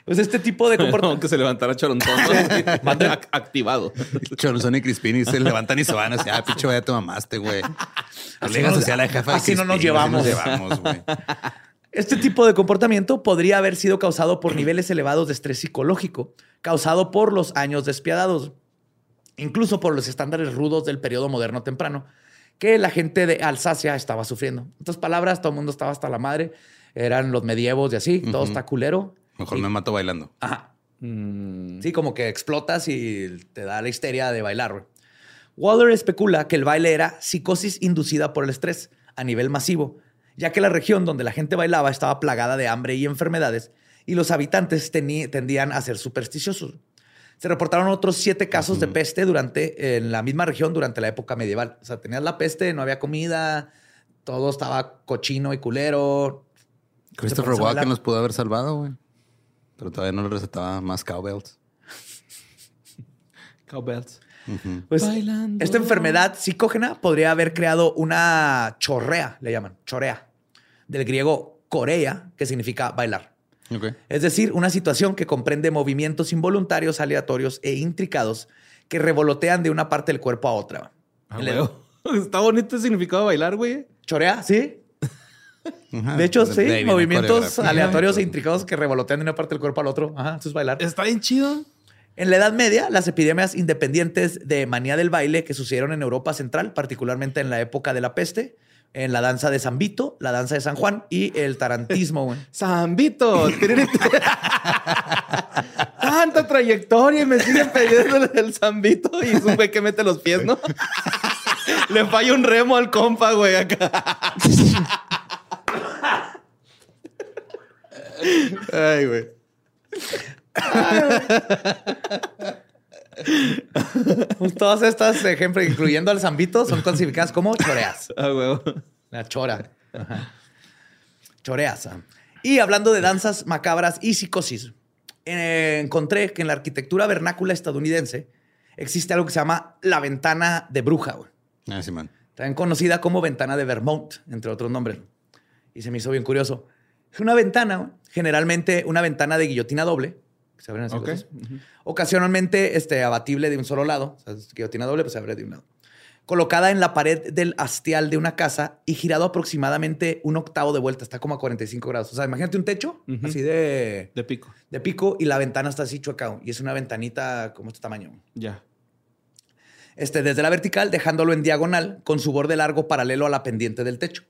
Pues este tipo de comportamiento. [LAUGHS] que se levantara chorontón. ¿no? [LAUGHS] Ac- Activado. Chorzón y Crispini se levantan y se van así. Ah, picho, ya te mamaste, güey. No Así le digas nos- así a la jefa de así no nos Crispini, así llevamos. llevamos, güey. Este tipo de comportamiento podría haber sido causado por niveles elevados de estrés psicológico, causado por los años despiadados, incluso por los estándares rudos del periodo moderno temprano, que la gente de Alsacia estaba sufriendo. En otras palabras, todo el mundo estaba hasta la madre, eran los medievos y así, todo está culero. Mejor me mato bailando. Ajá. Mm, Sí, como que explotas y te da la histeria de bailar. güey. Waller especula que el baile era psicosis inducida por el estrés a nivel masivo, ya que la región donde la gente bailaba estaba plagada de hambre y enfermedades y los habitantes tendían a ser supersticiosos. Se reportaron otros siete casos de peste durante, en la misma región durante la época medieval. O sea, tenías la peste, no había comida, todo estaba cochino y culero. Christopher bailar. Walken nos pudo haber salvado, güey. Pero todavía no le recetaba más cowbells. [LAUGHS] Cowbells. Pues, Bailando. esta enfermedad psicógena podría haber creado una chorrea, le llaman, chorea, del griego corea, que significa bailar. Es decir, una situación que comprende movimientos involuntarios, aleatorios e intricados que revolotean de una parte del cuerpo a otra. Ah. [LAUGHS] Está bonito el significado de bailar, güey. Chorea, sí. Ajá. De hecho, sí, movimientos aleatorios e intricados que revolotean de una parte del cuerpo al otro. Ajá, eso es bailar. Está bien chido. En la Edad Media, las epidemias independientes de manía del baile que sucedieron en Europa Central, particularmente en la época de la peste, en la danza de San Vito, la danza de San Juan y el tarantismo. güey. [LAUGHS] Zambito. [LAUGHS] Tanta trayectoria y me siguen pidiendo el Zambito. Y es un güey que mete los pies, ¿no? [LAUGHS] Le falla un remo al compa, güey, acá. Ay, güey. Pues todas estas ejemplos, incluyendo al San Vito, son clasificadas como choreas. [LAUGHS] Ah, huevo. La chora. Ajá. Choreas. Y hablando de danzas macabras y psicosis, eh, encontré que en la arquitectura vernácula estadounidense existe algo que se llama la ventana de bruja. güey. Ah, sí, man. también conocida como ventana de Vermont, entre otros nombres. Y se me hizo bien curioso. Es una ventana, generalmente una ventana de guillotina doble, se abren así. Ocasionalmente este, abatible de un solo lado, o sea, guillotina doble, pues se abre de un lado. Colocada en la pared del hastial de una casa y girado aproximadamente un octavo de vuelta, está como a 45 grados. O sea, imagínate un techo así de, De pico. de pico y la ventana está así chueca y es una ventanita como este tamaño Ya. este, desde la vertical, dejándolo en diagonal con su borde largo paralelo a la pendiente del techo.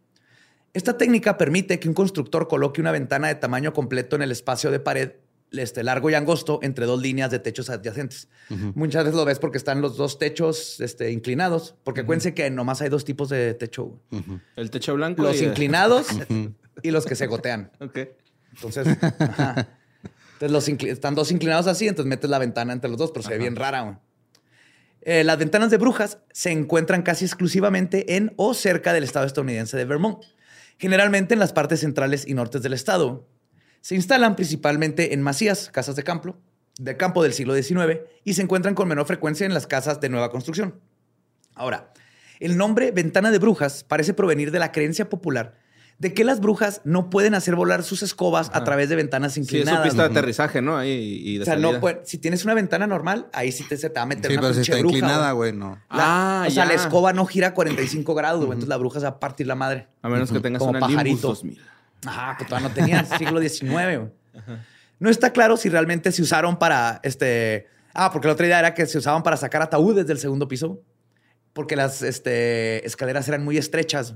Esta técnica permite que un constructor coloque una ventana de tamaño completo en el espacio de pared este, largo y angosto entre dos líneas de techos adyacentes. Muchas veces lo ves porque están los dos techos este, inclinados, porque acuérdense que nomás hay dos tipos de techo. El techo blanco. Los y- inclinados y los que se gotean. [LAUGHS] Ok. Entonces, ajá. Entonces los están dos inclinados así, entonces metes la ventana entre los dos, pero se ve bien rara. Eh, las ventanas de brujas se encuentran casi exclusivamente en o cerca del estado estadounidense de Vermont, generalmente en las partes centrales y nortes del estado. Se instalan principalmente en masías, casas de campo, de campo del siglo XIX, y se encuentran con menor frecuencia en las casas de nueva construcción. Ahora, el nombre ventana de brujas parece provenir de la creencia popular de que las brujas no pueden hacer volar sus escobas a Ajá. través de ventanas Sí, es inclinadas. su pista de aterrizaje, ¿no? Ahí y de o sea, no si tienes una ventana normal, ahí sí te, se te va a meter Sí, una pero si está bruja, inclinada, güey. no. Ah, o sea, la ya. escoba no gira a 45 grados, güey, entonces la bruja se va a partir la madre. A menos que tengas Como una pajarito. 2000. Ajá, pues todavía no tenía [LAUGHS] siglo XIX. güey. No está claro si realmente se usaron para este. Ah, porque la otra idea era que se usaban para sacar ataúdes del segundo piso, porque las este, escaleras eran muy estrechas.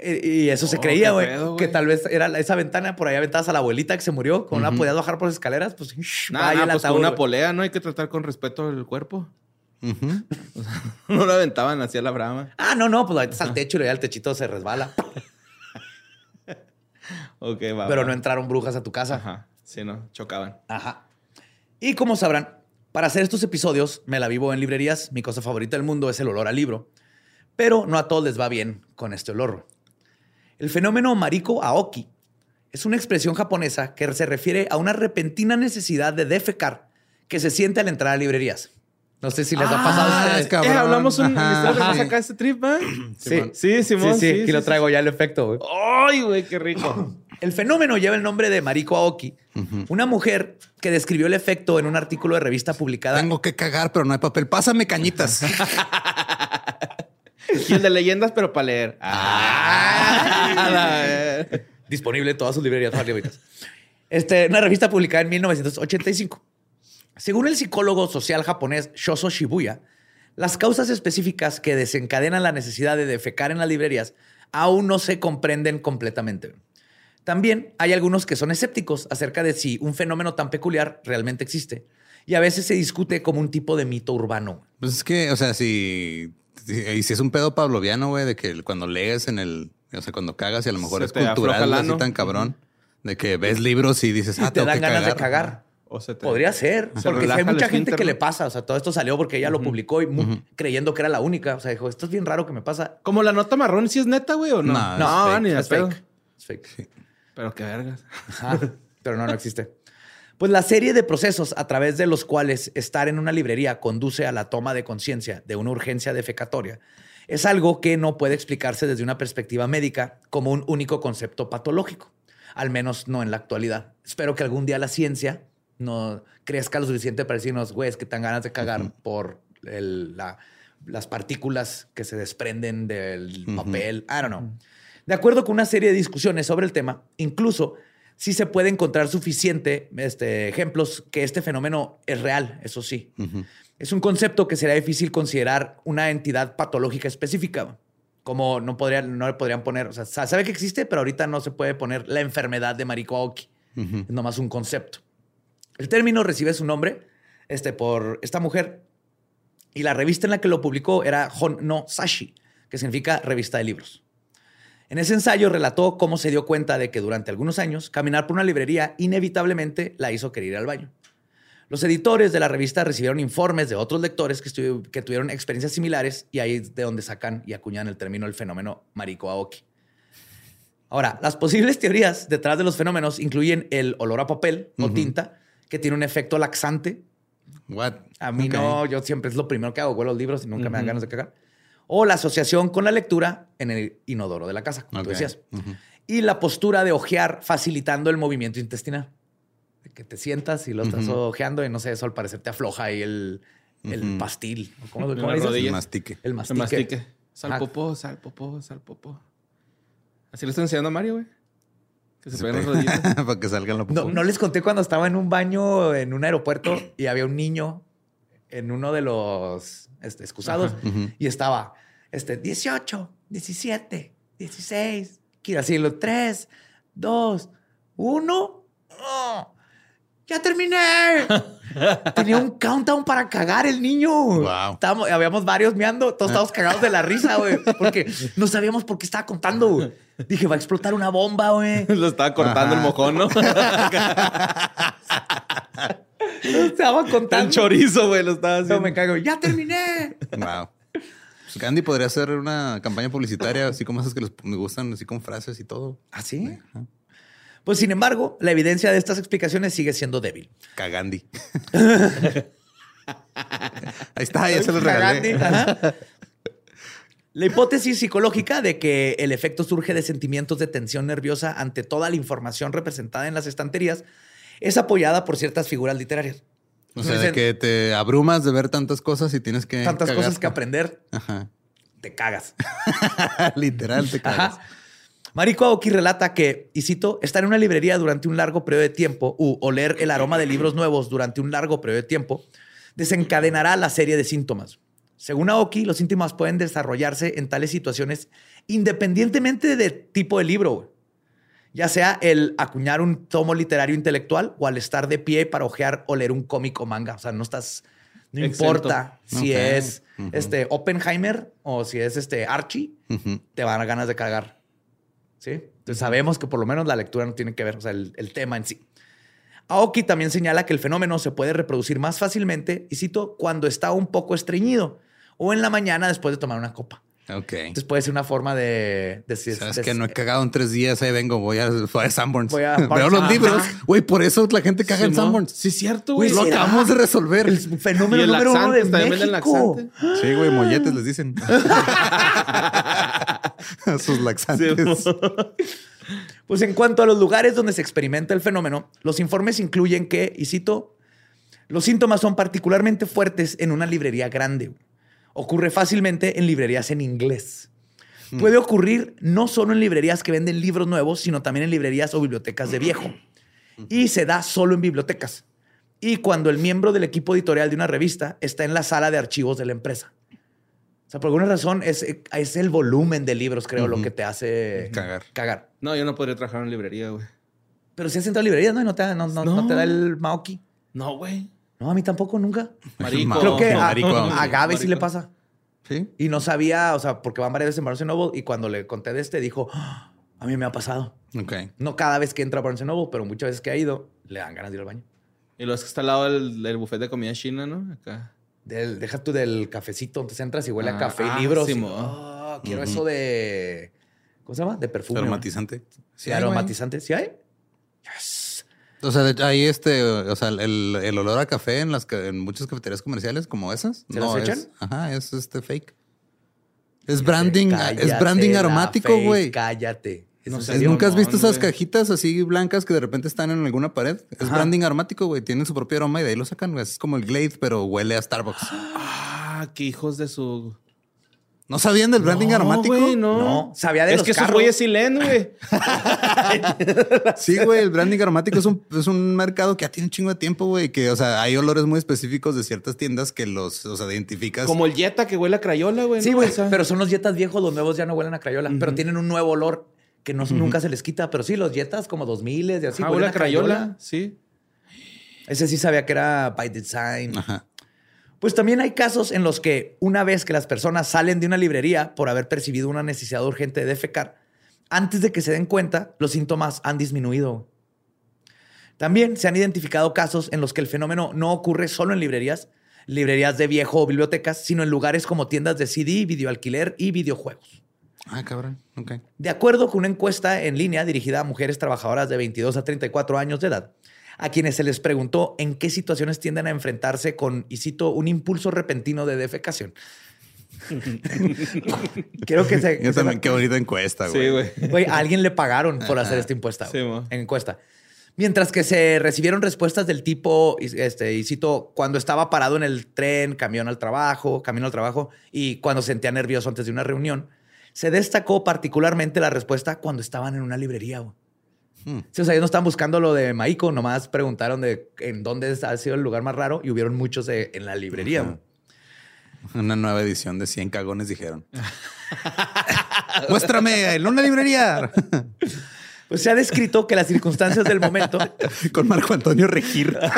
Y, y eso se Oh, creía, güey. Que tal vez era la- esa ventana por ahí aventabas a la abuelita que se murió, como no la podías bajar por las escaleras, pues. Nada, pues con una polea, ¿no? Hay que tratar con respeto el cuerpo. [LAUGHS] No la aventaban hacia la brama. Ah, no, no, pues ahorita está al techo y el techito se resbala. Ok, va. pero va. no entraron brujas a tu casa. Ajá. Sí, no. Chocaban. Ajá. Y como sabrán, para hacer estos episodios me la vivo en librerías. Mi cosa favorita del mundo es el olor al libro. Pero no a todos les va bien con este olor. El fenómeno Mariko Aoki es una expresión japonesa que se refiere a una repentina necesidad de defecar que se siente al entrar a librerías. No sé si les ha pasado a Ah, ustedes. es cabrón. Eh, hablamos un Ajá. ¿vamos acá este trip, ¿eh? Sí, Sí, Simón. sí, sí, aquí lo traigo ya el efecto. güey. Ay, güey, qué rico. El fenómeno lleva el nombre de Mariko Aoki, una mujer que describió el efecto en un artículo de revista publicada. Tengo que cagar, pero no hay papel. Pásame cañitas. [LAUGHS] y el de leyendas, pero para leer. Ah, Disponible en todas sus librerías [LAUGHS] favoritas. Este, una revista publicada en 1985. Según el psicólogo social japonés Shoso Shibuya, las causas específicas que desencadenan la necesidad de defecar en las librerías aún no se comprenden completamente. También hay algunos que son escépticos acerca de si un fenómeno tan peculiar realmente existe. Y a veces se discute como un tipo de mito urbano. Pues es que, o sea, si, si, si es un pedo pavloviano, güey, de que cuando lees en el, o sea, cuando cagas y a lo mejor Se es cultural, así tan cabrón, de que ves libros y dices, ah, te tengo dan que ganas cagar. de cagar. O se te- Podría ser, Se porque hay mucha gente que le pasa. O sea, todo esto salió porque ella lo publicó y creyendo que era la única. O sea, dijo, esto es bien raro que me pasa. Como la nota marrón, si es neta, güey, o no. No, no, es fake, ni Es fake. Es fake. Pero qué vergas. Ajá, pero no, no existe. Pues la serie de procesos a través de los cuales estar en una librería conduce a la toma de conciencia de una urgencia defecatoria es algo que no puede explicarse desde una perspectiva médica como un único concepto patológico, al menos no en la actualidad. Espero que algún día la ciencia no crezca lo suficiente para decirnos, güey, es que tan ganas de cagar por el- la- las partículas que se desprenden del papel. I don't know. De acuerdo con una serie de discusiones sobre el tema, incluso sí se puede encontrar suficiente este, ejemplos que este fenómeno es real, eso sí. Es un concepto que será difícil considerar una entidad patológica específica. Como no, podrían, no le podrían poner, o sea, sa- sabe que existe, pero ahorita no se puede poner la enfermedad de Mariko Aoki. Es nomás un concepto. El término recibe su nombre este, por esta mujer y la revista en la que lo publicó era Hon no Sashi, que significa revista de libros. En ese ensayo relató cómo se dio cuenta de que durante algunos años caminar por una librería inevitablemente la hizo querer ir al baño. Los editores de la revista recibieron informes de otros lectores que, tuvieron experiencias similares y ahí es de donde sacan y acuñan el término el fenómeno Mariko Aoki. Ahora, las posibles teorías detrás de los fenómenos incluyen el olor a papel o tinta, que tiene un efecto laxante What? a mí no, yo siempre es lo primero que hago, huelo los libros y nunca me dan ganas de cagar. O la asociación con la lectura en el inodoro de la casa, como tú decías. Y la postura de ojear facilitando el movimiento intestinal. De Que te sientas y lo estás ojeando y no sé, eso al parecer te afloja ahí el, el pastil. ¿o ¿Cómo, cómo dices? El mastique. El El mastique. mastique. Sal popó, sal popó, sal popó. Así le estoy enseñando a Mario, güey. Que se, Se peguen las pega. rodillitas. [LAUGHS] Para que salgan los No, no les conté cuando estaba en un baño en un aeropuerto y había un niño en uno de los este, excusados y estaba este, 18, 17, 16, quiero decirlo, 3, 2, 1. ¡Ya terminé! [LAUGHS] Tenía un countdown para cagar el niño. Wow. Estábamos- habíamos varios meando, todos estábamos cagados de la risa, güey, porque no sabíamos por qué estaba contando. Dije, va a explotar una bomba, güey. [LAUGHS] Lo estaba cortando Ajá. el mojón, ¿no? Estaba contando. El chorizo, güey, lo estaba No, haciendo. me cago. ¡Ya terminé! Wow. Pues Gandhi podría hacer una campaña publicitaria, así como esas que les- me gustan, así con frases y todo. ¿Así? Pues sin embargo, la evidencia de estas explicaciones sigue siendo débil. Cagandi. [LAUGHS] Ahí está, ya se los regalé. Ajá. La hipótesis psicológica de que el efecto surge de sentimientos de tensión nerviosa ante toda la información representada en las estanterías es apoyada por ciertas figuras literarias. O sea, de que te abrumas de ver tantas cosas y tienes que. tantas cosas que aprender, Ajá. te cagas. [LAUGHS] Literal, te cagas. Ajá. Mariko Aoki relata que, y cito, estar en una librería durante un largo periodo de tiempo u oler el aroma de libros nuevos durante un largo periodo de tiempo desencadenará la serie de síntomas. Según Aoki, los síntomas pueden desarrollarse en tales situaciones independientemente del tipo de libro, ya sea el acuñar un tomo literario intelectual o al estar de pie para ojear o leer un cómic o manga. O sea, no estás, no Exento. importa si es este Oppenheimer o si es este Archie, te van a ganas de cargar. ¿Sí? Entonces sabemos que por lo menos la lectura no tiene que ver, o sea, el, el tema en sí. Aoki también señala que el fenómeno se puede reproducir más fácilmente, y cito, cuando está un poco estreñido o en la mañana después de tomar una copa. Ok. Entonces puede ser una forma de... de, Sabes de- que no he cagado en tres días, ahí vengo, voy a, voy a Sanborns. Voy a [LAUGHS] Veo los libros. Güey, por eso la gente caga en Simón. Sanborns. Sí, es cierto, Güey. Lo acabamos de resolver. el Y fenómeno el número uno de laxante, también venden México. laxante. Sí, güey, molletes les dicen. [LAUGHS] [LAUGHS] Sus laxantes. [LAUGHS] Pues en cuanto a los lugares donde se experimenta el fenómeno, los informes incluyen que, y cito, los síntomas son particularmente fuertes en una librería grande. Ocurre fácilmente en librerías en inglés. Puede ocurrir no solo en librerías que venden libros nuevos, sino también en librerías o bibliotecas de viejo. Y se da solo en bibliotecas. Y cuando el miembro del equipo editorial de una revista está en la sala de archivos de la empresa. O sea, por alguna razón es, es el volumen de libros, creo, lo que te hace Cagar. cagar. No, yo no podría trabajar en librería, güey. Pero si has entrado a librerías, ¿no? Y no te, da- no, no- no te da el Maoki. No, güey. No, a mí tampoco, nunca. Marico. Creo que a, marico, a sí, le pasa. Sí. Y no sabía, o sea, porque van varias veces en Barnes Noble y cuando le conté de este dijo, "Ah, a mí me ha pasado. Ok. No cada vez que entra a Barnes Noble, pero muchas veces que ha ido, le dan ganas de ir al baño. Y lo es que está al lado del, del buffet de comida china, ¿no? Acá. Del- deja tú del cafecito, entonces entras y huele a Ah, café ah, y libros. sí, y, mo. "Ah, quiero eso de... ¿Cómo se llama? De perfume. ¿no? Aromatizante. Sí, hay, aromatizante. ¿Sí hay? Yes. O sea, ahí este, o sea, el, el olor a café en las en muchas cafeterías comerciales como esas. ¿Se las es- echan? ajá, es este fake. Es branding, es branding aromático, güey. Cállate. ¿Nunca has visto esas güey. cajitas así blancas que de repente están en alguna pared? Es Ajá. branding aromático, güey. Tienen su propio aroma y de ahí lo sacan. güey. Es como el Glade, pero huele a Starbucks. Ah, qué hijos de su. ¿No sabían del branding No, aromático? güey, no. No, sabía de es los que esos carros. güeyes sí leen, güey. [LAUGHS] Sí, güey, el branding aromático es un, es un mercado que ya tiene un chingo de tiempo, güey. Que, o sea, hay olores muy específicos de ciertas tiendas que los, o sea, identificas. Como el Jetta que huele a Crayola, güey. Sí, ¿no? güey, O sea, pero son los Jetas viejos, los nuevos ya no huelen a Crayola, pero tienen un nuevo olor que no, nunca se les quita. Pero sí, los Jetas como 2000 y así ah, huelen huele a Crayola. Sí. Ese sí sabía que era by design. Ajá. Pues también hay casos en los que una vez que las personas salen de una librería por haber percibido una necesidad urgente de defecar, antes de que se den cuenta, los síntomas han disminuido. También se han identificado casos en los que el fenómeno no ocurre solo en librerías, librerías de viejo o bibliotecas, sino en lugares como tiendas de CD, videoalquiler y videojuegos. Ah, cabrón. Ok. De acuerdo con una encuesta en línea dirigida a mujeres trabajadoras de 22 a 34 años de edad, a quienes se les preguntó en qué situaciones tienden a enfrentarse con, y cito, un impulso repentino de defecación. [LAUGHS] Quiero que se... que Yo se- también, qué bonita encuesta, güey. Sí, güey. Güey, a alguien le pagaron por hacer esta encuesta. Sí, güey, mo. en encuesta. Mientras que se recibieron respuestas del tipo, este, y cito, cuando estaba parado en el tren, camión al trabajo, camino al trabajo, y cuando sentía nervioso antes de una reunión, se destacó particularmente la respuesta cuando estaban en una librería. Hmm. Sí, o sea, ellos no estaban buscando lo de Maiko, nomás preguntaron de en dónde ha sido el lugar más raro y hubieron muchos de- en la librería. Una nueva edición de 100 cagones dijeron. [LAUGHS] Muéstrame en una librería Pues se ha descrito que las circunstancias del momento [LAUGHS] con Marco Antonio Regir. [LAUGHS]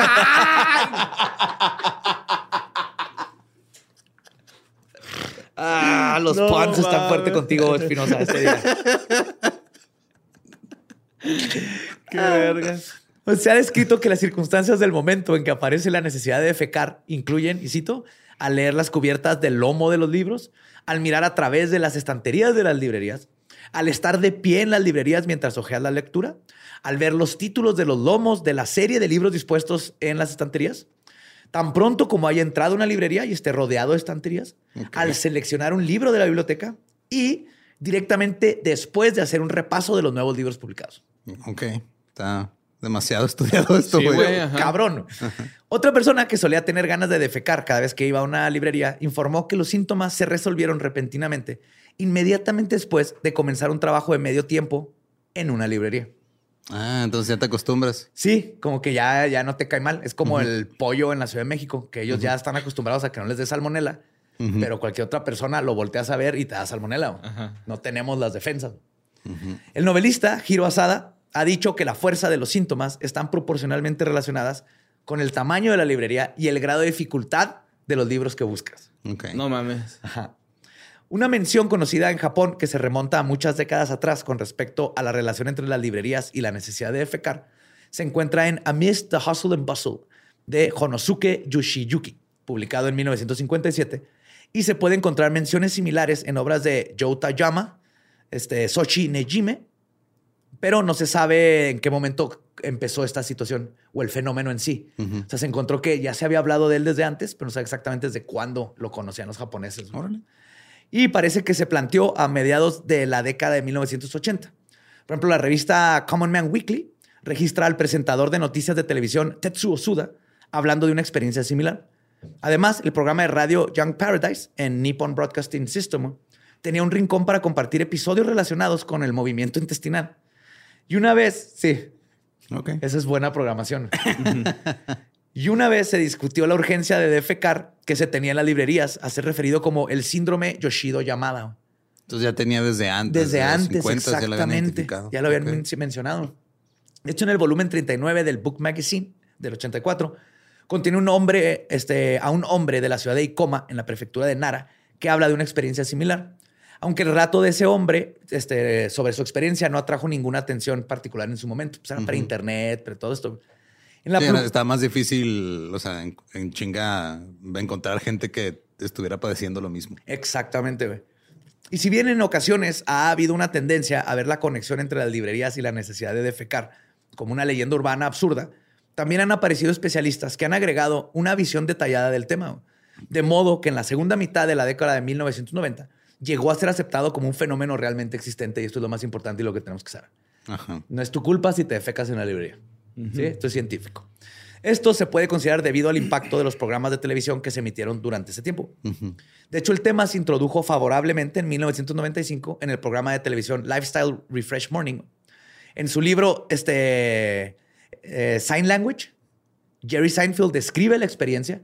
Ah, los No puns están fuerte contigo, Espinosa, este día. [LAUGHS] Qué verga. Pues se ha descrito que las circunstancias del momento en que aparece la necesidad de defecar incluyen, y cito, al leer las cubiertas del lomo de los libros, al mirar a través de las estanterías de las librerías, al estar de pie en las librerías mientras ojeas la lectura, al ver los títulos de los lomos de la serie de libros dispuestos en las estanterías, tan pronto como haya entrado a una librería y esté rodeado de estanterías, al seleccionar un libro de la biblioteca y directamente después de hacer un repaso de los nuevos libros publicados. Ok. Está demasiado [LAUGHS] estudiado esto, Sí, güey. ajá. Cabrón. Otra persona que solía tener ganas de defecar cada vez que iba a una librería informó que los síntomas se resolvieron repentinamente inmediatamente después de comenzar un trabajo de medio tiempo en una librería. Ah, entonces ya te acostumbras. Sí, como que ya, ya no te cae mal. Es como el pollo en la Ciudad de México, que ellos ya están acostumbrados a que no les dé salmonela, pero cualquier otra persona lo volteas a ver y te da salmonela. No tenemos las defensas. El novelista Hiro Asada ha dicho que la fuerza de los síntomas están proporcionalmente relacionadas con el tamaño de la librería y el grado de dificultad de los libros que buscas. No mames. Ajá. Una mención conocida en Japón que se remonta a muchas décadas atrás con respecto a la relación entre las librerías y la necesidad de defecar se encuentra en Amidst the Hustle and Bustle de Honosuke Yoshiyuki, publicado en 1957, y se puede encontrar menciones similares en obras de Joe Tayama, este, Sochi Nejime, pero no se sabe en qué momento empezó esta situación o el fenómeno en sí. O sea, se encontró que ya se había hablado de él desde antes, pero no sabe exactamente desde cuándo lo conocían los japoneses. Órale. Y parece que se planteó a mediados de la década de 1980, Por ejemplo, la revista Common Man Weekly registra al presentador de noticias de televisión Tetsuo Suda hablando de una experiencia similar. Además, el programa de radio Young Paradise en Nippon Broadcasting System tenía un rincón para compartir episodios relacionados con el movimiento intestinal. Y una vez, sí, Ok. esa es buena programación. [LAUGHS] y una vez se discutió la urgencia de defecar que se tenía en las librerías, a ser referido como el síndrome Yoshido Yamada. Entonces ya tenía desde antes. Desde antes, 50 ya lo habían exactamente. Ya lo habían mencionado. De hecho, en el volumen 39 del Book Magazine del 84, contiene un hombre, este, a un hombre de la ciudad de Ikoma, en la prefectura de Nara, que habla de una experiencia similar. Aunque el relato de ese hombre este, sobre su experiencia no atrajo ninguna atención particular en su momento. Pues era para internet, pero todo esto. En la Sí, está más difícil, o sea, en, en chinga encontrar gente que estuviera padeciendo lo mismo. Exactamente, güey. Y si bien en ocasiones ha habido una tendencia a ver la conexión entre las librerías y la necesidad de defecar como una leyenda urbana absurda, también han aparecido especialistas que han agregado una visión detallada del tema. güey. De modo que en la segunda mitad de la década de 1990 llegó a ser aceptado como un fenómeno realmente existente y esto es lo más importante y lo que tenemos que saber. Ajá. No es tu culpa si te defecas en la librería. ¿Sí? Esto es científico. Esto se puede considerar debido al impacto de los programas de televisión que se emitieron durante ese tiempo. De hecho, el tema se introdujo favorablemente en 1995 en el programa de televisión Lifestyle Refresh Morning. En su libro este, eh, Sign Language, Jerry Seinfeld describe la experiencia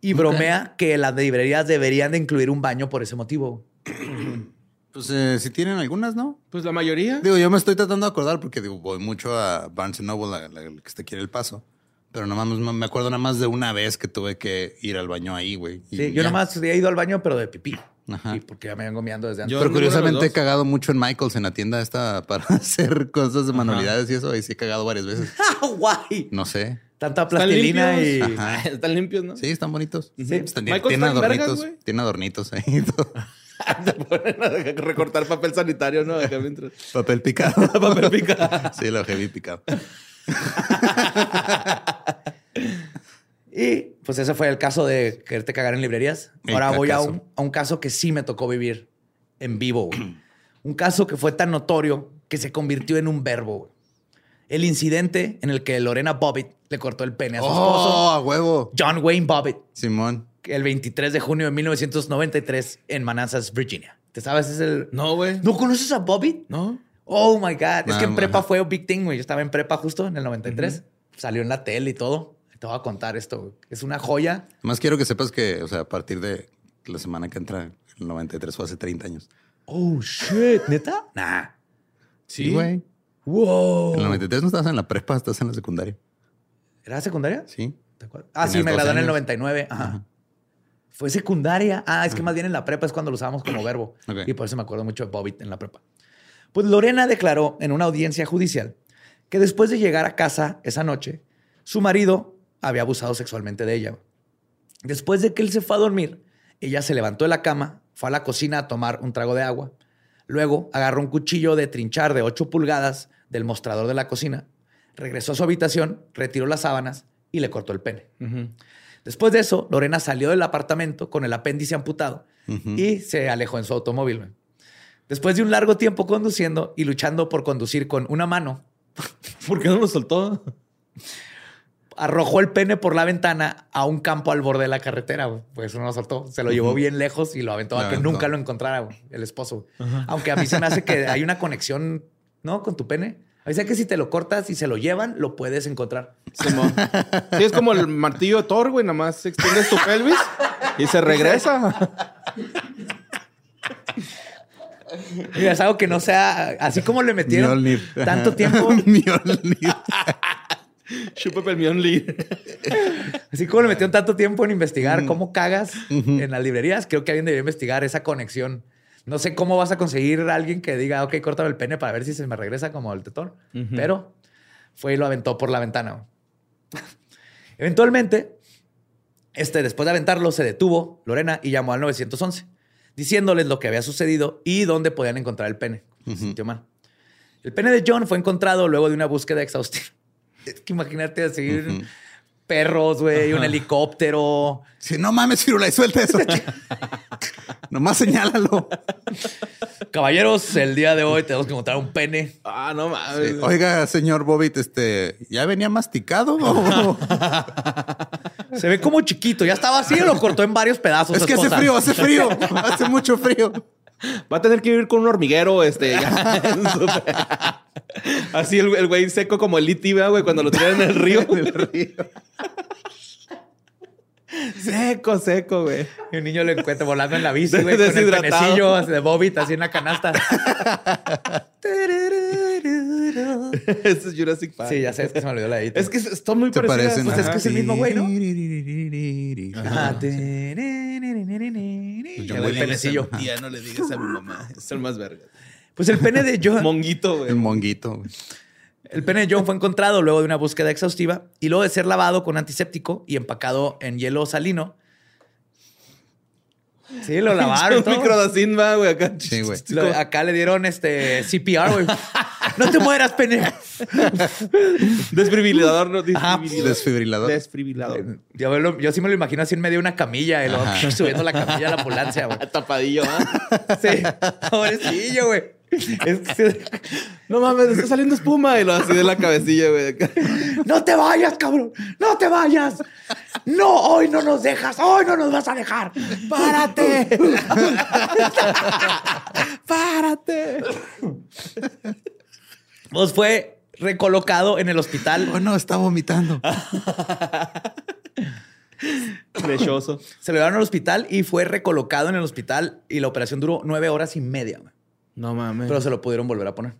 y bromea que las librerías deberían de incluir un baño por ese motivo. [CLEARS THROAT] Pues eh, si tienen algunas, ¿no? Pues la mayoría. Digo, yo me estoy tratando de acordar porque digo, voy mucho a Barnes Noble, la, la- la que aquí en el paso. Pero nada más me acuerdo nada más de una vez que tuve que ir al baño ahí, güey. Sí, yo nomás he ido al baño, pero de pipí. Ajá. Sí, porque ya me vengo mirando desde antes. Yo- Pero curiosamente he cagado mucho en Michaels en la tienda esta para [LAUGHS] hacer cosas de manualidades y eso. Ahí sí he cagado varias veces. [LAUGHS] ¡Ah, guay! No sé. Tanta Están plastilina y... Ajá. [LAUGHS] Están limpios, ¿no? Sí, están bonitos. Sí. En vergas, adornitos. güey. tienen adornitos ahí. y todo. [LAUGHS] Recortar papel sanitario, ¿no? Mientras. Papel picado. [LAUGHS] Papel picado. [LAUGHS] Sí, lo heavy picado. Y pues ese fue el caso de quererte cagar en librerías. Ahora voy a un, a un caso que sí me tocó vivir en vivo. güey. [CLEARS THROAT] un caso que fue tan notorio que se convirtió en un verbo. güey. El incidente en el que Lorena Bobbitt le cortó el pene a su ¡Oh, esposo, a huevo! John Wayne Bobbitt, Simón. El 23 de junio de 1993 en Manassas, Virginia. ¿Te sabes? Es el... No, güey. ¿No conoces a Bobbitt? No. Oh my God. Es que en prepa fue un big thing, güey. Yo estaba en prepa justo en el 93. Salió en la tele y todo. Te voy a contar esto. güey. Es una joya. Más quiero que sepas que, o sea, a partir de la semana que entra, el 93 fue hace 30 años. Oh shit. ¿Neta? Nah. Sí. güey. Wow. En el 93 no estás en la prepa, estás en la secundaria. ¿Era secundaria? Sí. ¿Te acuerdas? Ah, sí, me 12 gradué en el años. 99. Ajá. Fue secundaria. Ah, es que más bien en la prepa es cuando lo usábamos como verbo. [CLEARS THROAT] Y por eso me acuerdo mucho de Bobbitt en la prepa. Pues Lorena declaró en una audiencia judicial que después de llegar a casa esa noche, su marido había abusado sexualmente de ella. Después de que él se fue a dormir, ella se levantó de la cama, fue a la cocina a tomar un trago de agua. Luego agarró un cuchillo de trinchar de 8 pulgadas del mostrador de la cocina, regresó a su habitación, retiró las sábanas y le cortó el pene. Después de eso, Lorena salió del apartamento con el apéndice amputado y se alejó en su automóvil. Después de un largo tiempo conduciendo y luchando por conducir con una mano, [LAUGHS] ¿Por qué no lo soltó? arrojó el pene por la ventana a un campo al borde de la carretera. Pues no lo soltó. Se lo llevó bien lejos y lo aventó a que aventó. nunca lo encontrara el esposo. Aunque a mí se me hace que hay una conexión, ¿no? Con tu pene. A veces que si te lo cortas y se lo llevan, lo puedes encontrar. Sí, es como el martillo de Thor, güey. Nada más extiendes tu pelvis y se regresa. Y es algo que no sea así como le metieron Mjolnir. tanto tiempo, [LAUGHS] Mjolnir. Chupa el Mjolnir. así como le metieron tanto tiempo en investigar cómo cagas en las librerías, creo que alguien debería investigar esa conexión. No sé cómo vas a conseguir a alguien que diga, ok, córtame el pene para ver si se me regresa como el tetón. Pero fue y lo aventó por la ventana. [LAUGHS] Eventualmente, este, después de aventarlo, se detuvo Lorena y llamó al 911, diciéndoles lo que había sucedido y dónde podían encontrar el pene. Se sintió mal. El pene de John fue encontrado luego de una búsqueda exhaustiva. [LAUGHS] Es que imagínate así, perros, güey, un helicóptero. Si no mames, Firula, y suelta eso. [LAUGHS] Nomás señálalo. Caballeros, el día de hoy tenemos que encontrar un pene. Ah, no mames. Oiga, señor Bobbitt, este, ¿ya venía masticado? o- Se ve como chiquito. Ya estaba así y lo cortó en varios pedazos. es que hace frío, hace frío. [LAUGHS] Hace mucho frío. Va a tener que vivir con un hormiguero, este. [LAUGHS] Así el güey seco como el E.T., ¿verdad, güey, cuando lo tiran en el río. [LAUGHS] En el río. Seco, seco, güey. Y un niño lo encuentra volando en la bici, [LAUGHS] güey, con el Deshidratado. penecillo así de Bobbit así en la canasta. [LAUGHS] Ese es Jurassic Park. Sí, ya sé, es que se me olvidó la edita. Es que están muy Se parecidas. parecen. Pues es que es el mismo güey, ¿no? Ajá. Pues yo El muy penecillo. Tía, no le digas a mi mamá. Es el más verga. Pues el pene de John. Monguito, El güey. monguito. güey. El pene de John fue encontrado luego de una búsqueda exhaustiva y luego de ser lavado con antiséptico y empacado en hielo salino. Sí, lo lavaron. [LAUGHS] Un microdacin, güey, acá. Sí, güey. Lo- acá le dieron este CPR, güey. [LAUGHS] No te mueras, pene. Desfibrilador, no desfibrilador. Desfibrilador. Desfibrilador. Yo, me lo- yo sí me lo imagino así en medio de una camilla Ajá. subiendo la camilla a la ambulancia, güey. [LAUGHS] Tapadillo, ¿ah? Sí, pobrecillo, güey. Es que- No mames, está saliendo espuma. Y lo así de la cabecilla, güey. No te vayas, cabrón. No te vayas. No, hoy no nos dejas. Hoy no nos vas a dejar. Párate. [LAUGHS] Párate. Pues fue recolocado en el hospital. Oh, no, está vomitando. Lechoso. Se lo llevaron al hospital y fue recolocado en el hospital y la operación duró nueve horas y media. No mames. Pero se lo pudieron volver a poner.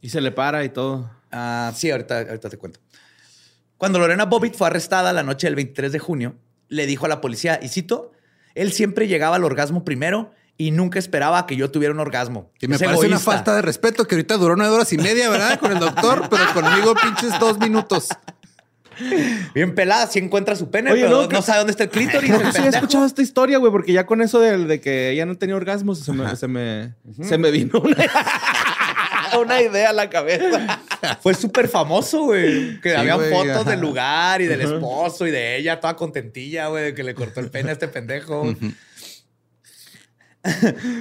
Y se le para y todo. Ah, sí, ahorita, ahorita te cuento. Cuando Lorena Bobbitt fue arrestada la noche del 23 de junio, le dijo a la policía, y cito, él siempre llegaba al orgasmo primero y nunca esperaba que yo tuviera un orgasmo. Y me Es parece una egoísta". falta de respeto que ahorita duró nueve horas y media, ¿verdad? Con el doctor, pero conmigo pinches dos minutos. [LAUGHS] Bien pelada, sí encuentra su pene, Oye, pero no, no, sabe dónde está el clítoris. [LAUGHS] Que sí he escuchado esta historia, güey, porque ya con eso de, de que ella no tenía orgasmos, se me, se me, se me vino una, [LAUGHS] una idea a la cabeza. Fue súper famoso, güey. Que Sí, había fotos ajá. del lugar y del esposo y de ella toda contentilla, güey, de que le cortó el pene a este pendejo.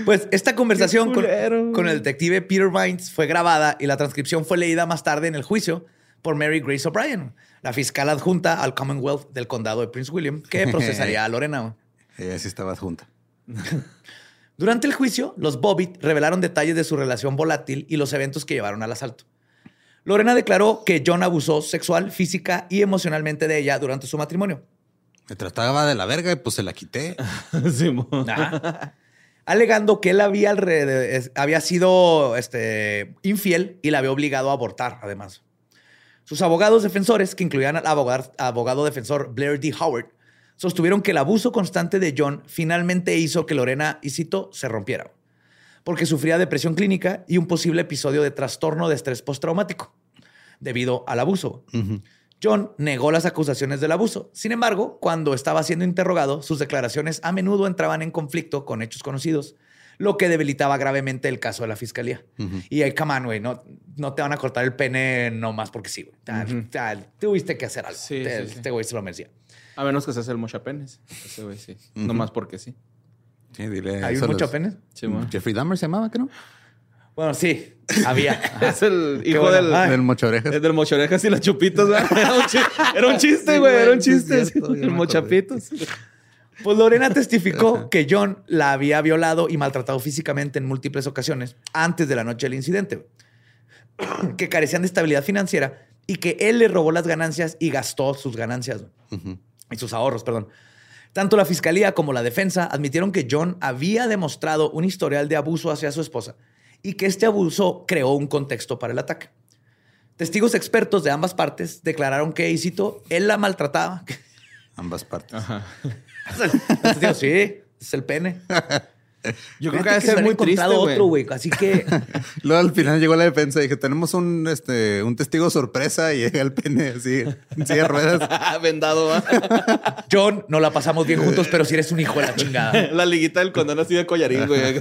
pues esta conversación con, con el detective Peter Vines fue grabada y la transcripción fue leída más tarde en el juicio por Mary Grace O'Brien, la fiscal adjunta al Commonwealth del condado de Prince William, que [LAUGHS] procesaría a Lorena. Ella sí estaba junta. [LAUGHS] Durante el juicio, los Bobbitt revelaron detalles de su relación volátil y los eventos que llevaron al asalto. Lorena declaró que John abusó sexual, física y emocionalmente de ella durante su matrimonio. Me trataba de la verga y pues se la quité. [LAUGHS] Alegando que él había, había sido este, infiel y la había obligado a abortar, además. Sus abogados defensores, que incluían al abogado, abogado defensor Blair D. Howard, sostuvieron que el abuso constante de John finalmente hizo que Lorena, y cito, se rompiera, porque sufría depresión clínica y un posible episodio de trastorno de estrés postraumático debido al abuso. John negó las acusaciones del abuso. Sin embargo, cuando estaba siendo interrogado, sus declaraciones a menudo entraban en conflicto con hechos conocidos, lo que debilitaba gravemente el caso de la fiscalía. Y ahí, come on, güey, no, no te van a cortar el pene nomás porque sí, güey. Ta- ta- Tuviste que hacer algo. Sí, Te- sí, sí. Este güey se lo merecía. A menos que se hace el mochapenes. Ese güey sí. Nomás porque sí. Sí, dile. ¿Hay eso a mucho los- pene? Simón. Jeffrey Dahmer se llamaba, ¿qué no? Bueno, sí, había. [LAUGHS] Es el hijo bueno. del, Ay. Del mocho orejas. es del mochorejas y las chupitos, ¿verdad? [LAUGHS] Era un, un chiste, Sí, güey. Era un sí chiste. cierto, sí, el mochapitos. Pues Lorena testificó que John la había violado y maltratado físicamente en múltiples ocasiones antes de la noche del incidente, que carecían de estabilidad financiera y que él le robó las ganancias y gastó sus ganancias y sus ahorros, perdón. Tanto la fiscalía como la defensa admitieron que John había demostrado un historial de abuso hacia su esposa y que este abuso creó un contexto para el ataque. Testigos expertos de ambas partes declararon que, y cito, él la maltrataba. Ambas partes. Ajá. [LAUGHS] [LAUGHS] Digo, sí, es el pene. [LAUGHS] Yo creo que debe se ser muy triste, güey. otro, güey. Así que [LAUGHS] Luego al final llegó la defensa y dije, tenemos un, este, un testigo sorpresa y llega el pene así, en silla de ruedas. Vendado, ¿va? John, no la pasamos bien juntos, pero si eres un hijo de la chingada. La liguita del condón así de collarín, güey.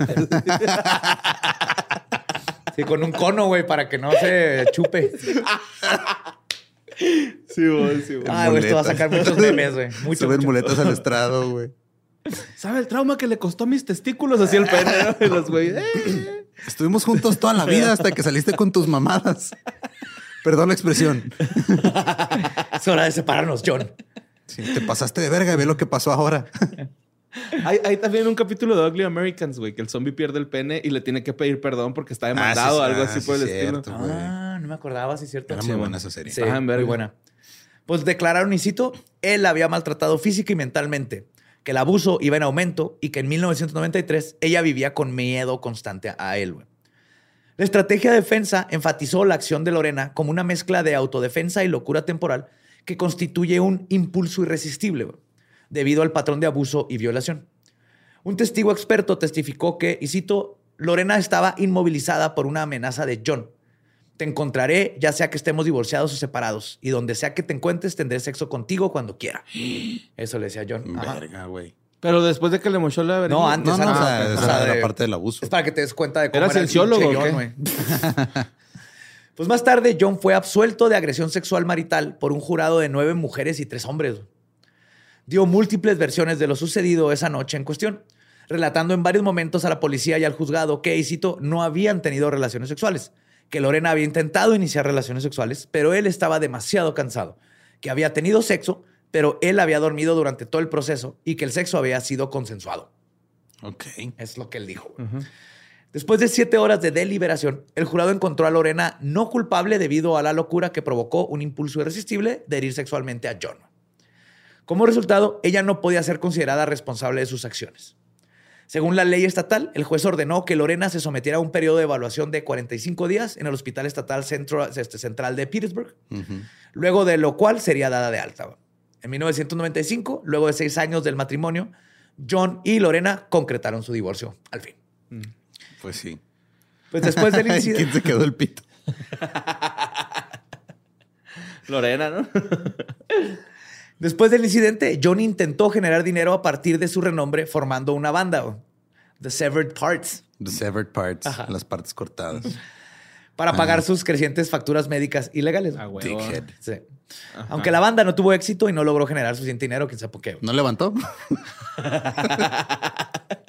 Sí, con un cono, güey, para que no se chupe. Sí, güey, sí, güey. Ay, güey, esto va a sacar muchos memes, güey. [LAUGHS] Mucho, Suben mucho. muletas al estrado, güey. ¿Sabe el trauma que le costó a mis testículos así el pene? los güey. "Eh". Estuvimos juntos toda la vida hasta que saliste con tus mamadas. Perdón la expresión. [LAUGHS] Es hora de separarnos, John. Sí, te pasaste de verga y ve lo que pasó ahora. [LAUGHS] Hay, hay también un capítulo de Ugly Americans, güey, que el zombie pierde el pene y le tiene que pedir perdón porque está demandado o Ah, sí, algo ah, así sí, por el cierto. estilo. Ah, no me acordaba, sí es cierto. Era Sí, muy buena esa serie. Sí, Ajá, muy buena. Pues declararon, y cito, él la había maltratado física y mentalmente, que el abuso iba en aumento y que en 1993 ella vivía con miedo constante a él. güey. La estrategia de defensa enfatizó la acción de Lorena como una mezcla de autodefensa y locura temporal que constituye un impulso irresistible güey, debido al patrón de abuso y violación. Un testigo experto testificó que, y cito, Lorena estaba inmovilizada por una amenaza de John. Te encontraré, ya sea que estemos divorciados o separados, y donde sea que te encuentres, tendré sexo contigo cuando quiera. Eso le decía John. Ajá. Verga, güey. Pero después de que le mochó la No, antes, No, antes, o sea, era de- parte del abuso. Es para que te des cuenta de cómo ¿Era era el cienciólogo John, qué? güey. [LAUGHS] pues más tarde, John fue absuelto de agresión sexual marital por un jurado de nueve mujeres y tres hombres. Dio múltiples versiones de lo sucedido esa noche en cuestión, relatando en varios momentos a la policía y al juzgado que, y cito, no habían tenido relaciones sexuales, que Lorena había intentado iniciar relaciones sexuales, pero él estaba demasiado cansado, que había tenido sexo, pero él había dormido durante todo el proceso y que el sexo había sido consensuado. Ok. Es lo que él dijo. Después de siete horas de deliberación, el jurado encontró a Lorena no culpable debido a la locura que provocó un impulso irresistible de herir sexualmente a John. Como resultado, ella no podía ser considerada responsable de sus acciones. Según la ley estatal, el juez ordenó que Lorena se sometiera a un periodo de evaluación de 45 días en el Hospital Estatal Centro- este, Central de Petersburg, luego de lo cual sería dada de alta. En 1995, luego de seis años del matrimonio, John y Lorena concretaron su divorcio, al fin. Pues sí. Pues después del [LAUGHS] ¿Quién incidente. se quedó el pito? [LAUGHS] Lorena, ¿no? [LAUGHS] Después del incidente, John intentó generar dinero a partir de su renombre formando una banda, The Severed Parts, The severed parts, Ajá. las partes cortadas. para pagar sus crecientes facturas médicas ilegales. Ah. Sí. Aunque la banda no tuvo éxito y no logró generar suficiente dinero, quién sabe por qué. ¿No levantó? [LAUGHS] [LAUGHS]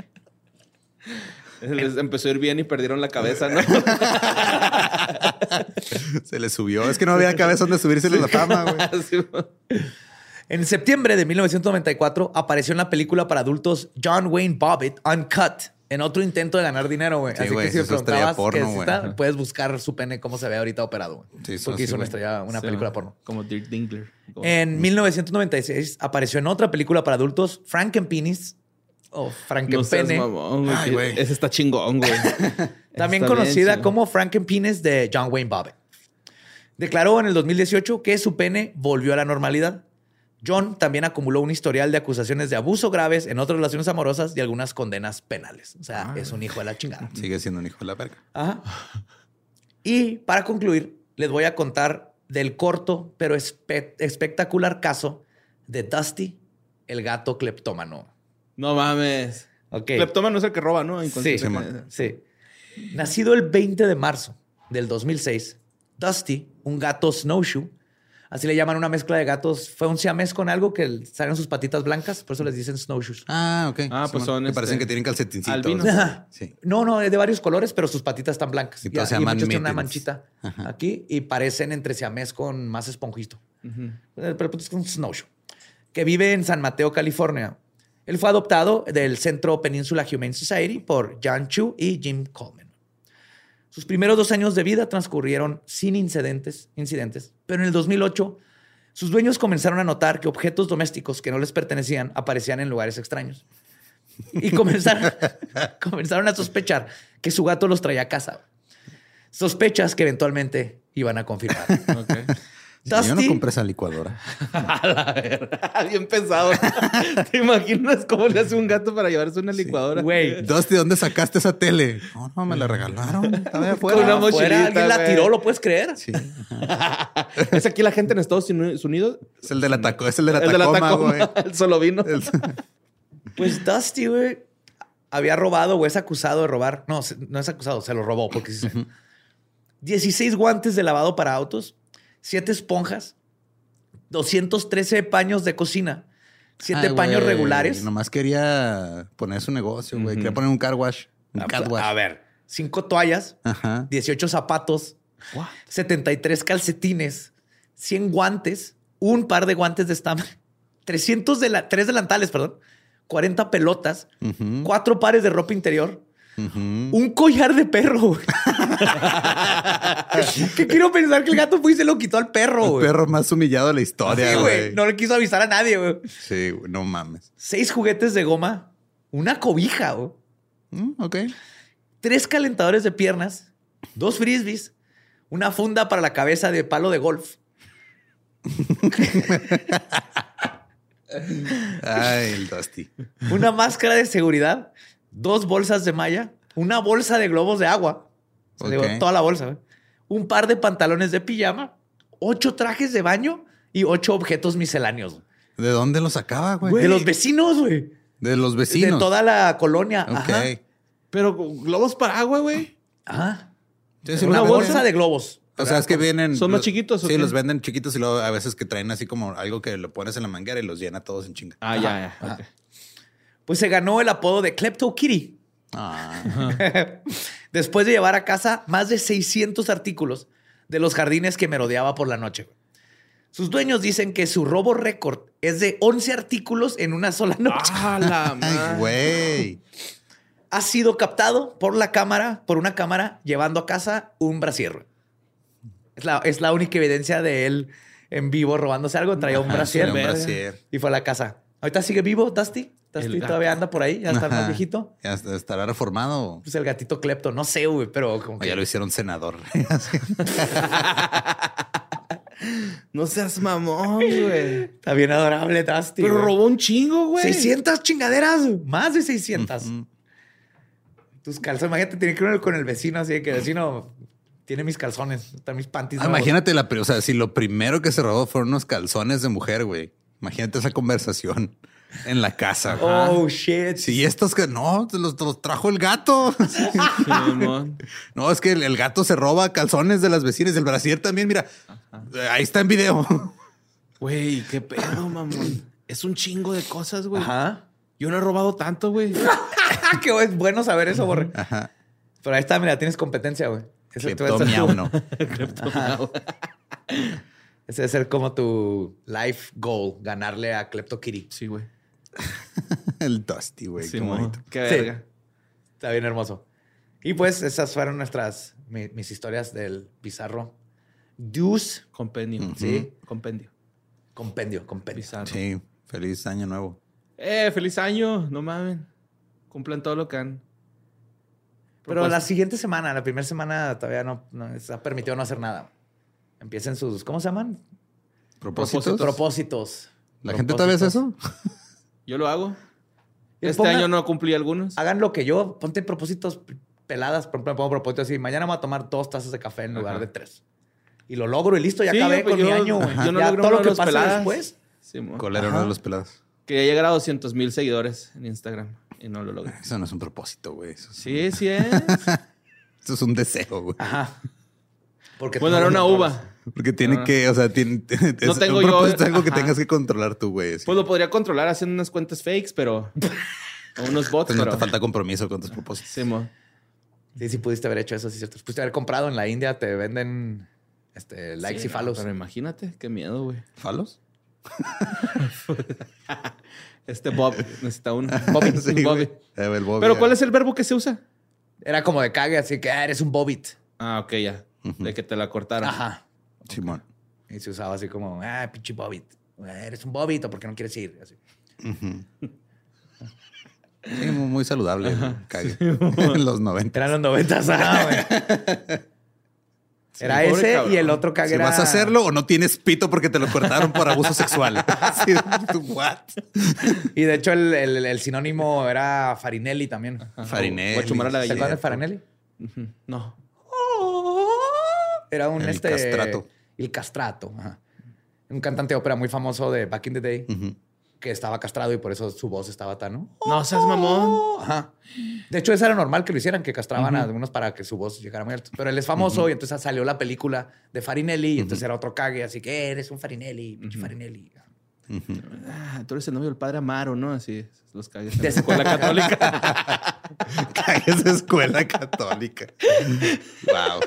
Les empezó a ir bien y perdieron la cabeza, ¿no? [LAUGHS] Se le subió. Es que no había cabeza donde subirse la fama, güey. En septiembre de 1994 apareció en la película para adultos John Wayne Bobbitt Uncut en otro intento de ganar dinero, güey. Sí, Así que si estrella preguntabas porno, puedes buscar su pene cómo se ve ahorita operado, güey. Sí, Porque hizo una estrella, una Sí, película ¿no? porno. Como Dirk Dinkler. Como- En 1996 apareció en otra película para adultos, Frankenpenis o No Frankenpene, güey. Ese está chingón, güey. [LAUGHS] también Está conocida bien, como Frankenpenis de John Wayne Bobbitt. Declaró en el 2018 que su pene volvió a la normalidad. John también acumuló un historial de acusaciones de abuso graves en otras relaciones amorosas y algunas condenas penales. O sea, es un hijo de la chingada. [LAUGHS] Sigue siendo un hijo de la verga. Ajá. Y para concluir, les voy a contar del corto pero espe- espectacular caso de Dusty, el gato cleptómano. No mames. Ok. Cleptómano es el que roba, ¿no? Sí, sí. Nacido el 20 de marzo del 2006, Dusty, un gato snowshoe, así le llaman una mezcla de gatos, fue un siamés con algo que salen sus patitas blancas, por eso les dicen snowshoes. Ah, ok. Ah, pues son, Me parecen este, que tienen calcetincitos. albinos. Sí. No, no, es de varios colores, pero sus patitas están blancas. Y todos se llaman muchos tienen una manchita aquí y parecen entre siamés con más esponjito. Ujú. Pero el punto es un snowshoe. Que vive en San Mateo, California. Él fue adoptado del Centro Peninsula Humane Society por John Chu y Jim Coleman. Sus primeros dos años de vida transcurrieron sin incidentes, incidentes, pero en el 2008 sus dueños comenzaron a notar que objetos domésticos que no les pertenecían aparecían en lugares extraños. Y comenzaron, [LAUGHS] a sospechar que su gato los traía a casa. Sospechas que eventualmente iban a confirmar. Sí, yo no Dusty- compré esa licuadora. [LAUGHS] A la verga. Bien pensado. [LAUGHS] ¿Te imaginas cómo le hace un gato para llevarse una licuadora? Güey, Dusty, ¿dónde sacaste esa tele? No, no, me la regalaron. Estaba afuera. Con una mochilita, alguien la tiró, ¿lo puedes creer? Sí. [LAUGHS] ¿Es aquí la gente en Estados Unidos? Es el de la taco, es el de la el de la Tacoma. El solo vino. El- Pues Dusty, güey, había robado o es acusado de robar. No, no es acusado, se lo robó porque sí sé. 16 guantes de lavado para autos, 7 esponjas, 213 paños de cocina, 7 Ay, paños güey, regulares. Nomás quería poner su negocio, güey. Quería poner un car wash. Un Ah, car pues, wash. A ver, 5 toallas, Ajá. 18 zapatos, 73 calcetines, 100 guantes, un par de guantes de estambre, 300 de la, 3 delantales, perdón, 40 pelotas, Ujú, 4 pares de ropa interior, un collar de perro. [LAUGHS] que quiero pensar que el gato fue y se lo quitó al perro. El perro más humillado de la Sí, historia, güey. güey. No le quiso avisar a nadie, güey. Sí, no mames. Seis juguetes de goma, una cobija, güey. Mm, ok. tres calentadores de piernas, dos frisbees, una funda para la cabeza de palo de golf, [LAUGHS] Ay, el Dusty. una máscara de seguridad, dos bolsas de malla, una bolsa de globos de agua, o sea, Ok. digo, toda la bolsa, güey, un par de pantalones de pijama, ocho trajes de baño y ocho objetos misceláneos. ¿De dónde lo sacaba, güey? De los vecinos, güey. De los vecinos. De toda la colonia. Ok. Ajá. Pero globos para agua, güey. Ajá. Sí, sí, Una una bolsa de globos. O sea, es que vienen. ¿Son más los- chiquitos o Sí, qué? los venden chiquitos y luego a veces que traen así como algo que lo pones en la manguera y los llena todos en chinga. Ah, ya, ya. ok. Pues se ganó el apodo de Klepto Kitty. Ah, [LAUGHS] Después de llevar a casa más de 600 artículos de los jardines que merodeaba por la noche. Sus dueños dicen que su robo récord es de 11 artículos en una sola noche. Ah, la [LAUGHS] ay, güey. Ha sido captado por la cámara, por una cámara, llevando a casa un brasier. Es la, es la única evidencia de él en vivo robándose algo. Traía un brasier, sí, un brasier. y fue a la casa. ¿Ahorita sigue vivo, Dusty? Gato. todavía anda por ahí, ya está más viejito. Ya est- estará reformado. Pues el gatito Klepto, no sé, güey, pero como O que ya lo hicieron senador. [LAUGHS] No seas mamón, güey. está bien adorable, Dusty. Pero güey. robó un chingo, güey. 600 chingaderas, más de 600. Ujú. Tus calzones, imagínate, tiene que ir con el vecino, así de que el vecino tiene mis calzones, están mis panties. Ah, imagínate la, o sea, si lo primero que se robó fueron unos calzones de mujer, güey. Imagínate esa conversación en la casa. güey. Oh, shit. Sí, estos que no, te los, te los trajo el gato. No, es que el, el gato se roba calzones de las vecinas. El brasier también, mira. Ahí está en video. Güey, qué pedo, mamón. Es un chingo de cosas, güey. Ajá. Yo no he robado tanto, güey. [LAUGHS] Qué bu- bueno saber eso, Borre. Ajá. Pero ahí está, mira, tienes competencia, güey. Tu- no. [LAUGHS] [LAUGHS] Ese debe ser como tu life goal, ganarle a Klepto Kitty. Sí, güey. [LAUGHS] El Dusty, güey. qué bonito. Qué Sí. verga. Está bien hermoso. Y pues esas fueron nuestras, mi- mis historias del bizarro. Deuce Compendio. Sí. Compendio. compendio, compendio. Bizarro. Sí, feliz año nuevo. Eh, feliz año. No mamen. Cumplan todo lo que han. Pero propuesto. la siguiente semana, la primera semana, todavía no, no está permitido no hacer nada. Empiecen sus, ¿cómo se llaman? ¿Propósitos? Propósitos. ¿La gente todavía hace eso? [LAUGHS] Yo lo hago. Este pongan- año no cumplí algunos. Hagan lo que yo, ponte propósitos peladas. Por ejemplo, me pongo propósito así, mañana me voy a tomar dos tazas de café en lugar Ajá. de tres. Y lo logro y listo, ya Sí, acabé con mi yo- año. güey. ajá. yo no ya logro todo lo que los pasa peladas. después. Simón. ¿Cuál era Ajá. uno de los pelados? Que ya llegar a 200 mil seguidores en Instagram y no lo logré. Eso no es un propósito, güey. Eso, Sí, sí es. [LAUGHS] eso es un deseo, güey. Ajá. Porque bueno, era una uva. Porque tiene Ah. que, o sea, tiene, [LAUGHS] No es- tengo yo- es algo que ajá. tengas que controlar tú, güey. Pues lo podría controlar haciendo unas cuentas fakes, pero. [LAUGHS] o unos bots, Entonces no pero. te falta compromiso con tus propósitos. Simón. Sí, sí pudiste haber hecho eso, sí, cierto. Pudiste haber comprado en la India, te venden este, likes Sí, y follows. Pero imagínate, qué miedo, güey. ¿Falos? [LAUGHS] Este Bob necesita un Bobby. Sí, un Bobby. Eh, el Bobby, Pero ya. ¿cuál es el verbo que se usa? Era como de cague, así que ah, eres un bobit. Ah, ok, ya. De que te la cortaron. Ajá. Simón. Y se usaba así como, ah, pinche bobit. Ah, Eres un bobit o por qué no quieres ir. Así. Sí, muy, saludable. cague. [LAUGHS] en los 90. Eran los noventas, ajá, güey. Era pobre ese cabrón. y el otro cague Si era... vas a hacerlo o no tienes pito porque te lo cortaron por abuso sexual. [LAUGHS] Así, what? Y de hecho el, el- el sinónimo era Farinelli también. Farinelli. Guachumar a la ¿Se gallina. acuerdan de Farinelli? No. Era un El este... castrato. El castrato, ajá. Un cantante de ópera muy famoso de Back in the Day. Ujú. que estaba castrado y por eso su voz estaba tan. No seas mamón. Ajá. De hecho, eso era normal que lo hicieran, que castraban a algunos para que su voz llegara muy alto. Pero él es famoso y entonces salió la película de Farinelli y entonces era otro cague, así que eres un Farinelli, pinche Farinelli. Ah, tú eres el novio del padre Amaro, ¿no? Así, los cagues. De [LAUGHS] escuela católica. cagues de escuela católica. wow.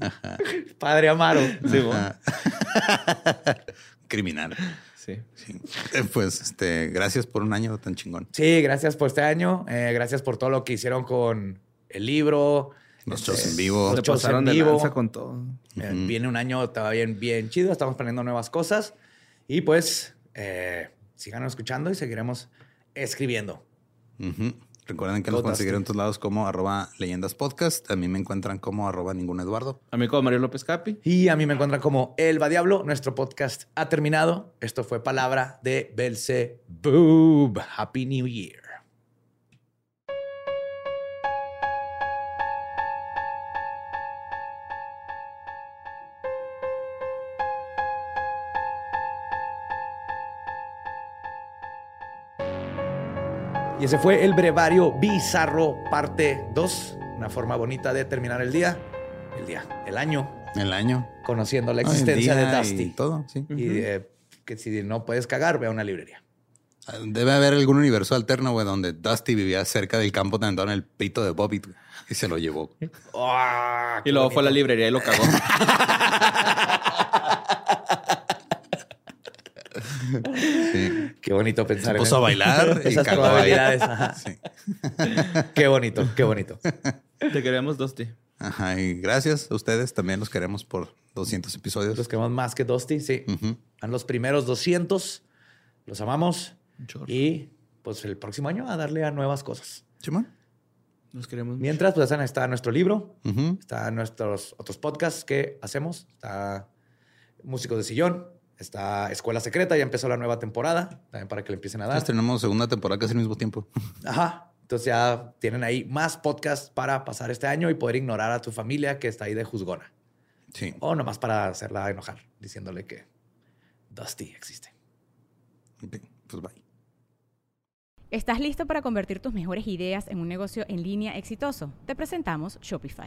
[LAUGHS] Padre Amaro. Sí, [LAUGHS] Criminal. Sí. Eh, pues, este, gracias por un año tan chingón. Sí, gracias por este año. Eh, gracias por todo lo que hicieron con el libro. Los shows en vivo. Los shows en vivo. con todo. Eh, viene un año todavía bien, bien chido. Estamos planeando nuevas cosas. Y pues, sigan escuchando y seguiremos escribiendo. Recuerden que nos conseguirán en todos lados como arroba leyendas podcast. A mí me encuentran como arroba ningún Eduardo. A mí como Mario López Capi. Y a mí me encuentran como Elba Diablo. Nuestro podcast ha terminado. Esto fue Palabra de Belzebub. Happy New Year. Y ese fue el brevario bizarro parte 2. Una forma bonita de terminar el día. El día, el año. El año. Conociendo la existencia de Dusty. Y todo, sí. Y eh, que si no puedes cagar, ve a una librería. Ah, debe haber algún universo alterno, güey, donde Dusty vivía cerca del campo teniendo en el pito de Bobby y se lo llevó. [LAUGHS] Ah, y luego fue a la librería y lo cagó. [LAUGHS] Qué bonito pensar. Se puso a bailar [LAUGHS] esas probabilidades. qué bonito, qué bonito. Te queremos, Dusty. Ajá, y gracias a ustedes. También los queremos por 200 episodios. Los queremos más que Dusty, sí. A los primeros 200. Los amamos. Y pues el próximo año a darle a nuevas cosas. Simón. Los queremos. Mientras, pues está nuestro libro, está nuestros otros podcasts que hacemos, está Músicos de Sillón, Está Escuela Secreta, ya empezó la nueva temporada, también para que le empiecen a dar. tenemos segunda temporada casi al mismo tiempo. [LAUGHS] Ajá. Entonces ya tienen ahí más podcasts para pasar este año y poder ignorar a tu familia que está ahí de juzgona. Sí. O nomás para hacerla enojar, diciéndole que Dusty existe. pues bye. ¿Estás listo para convertir tus mejores ideas en un negocio en línea exitoso? Te presentamos Shopify.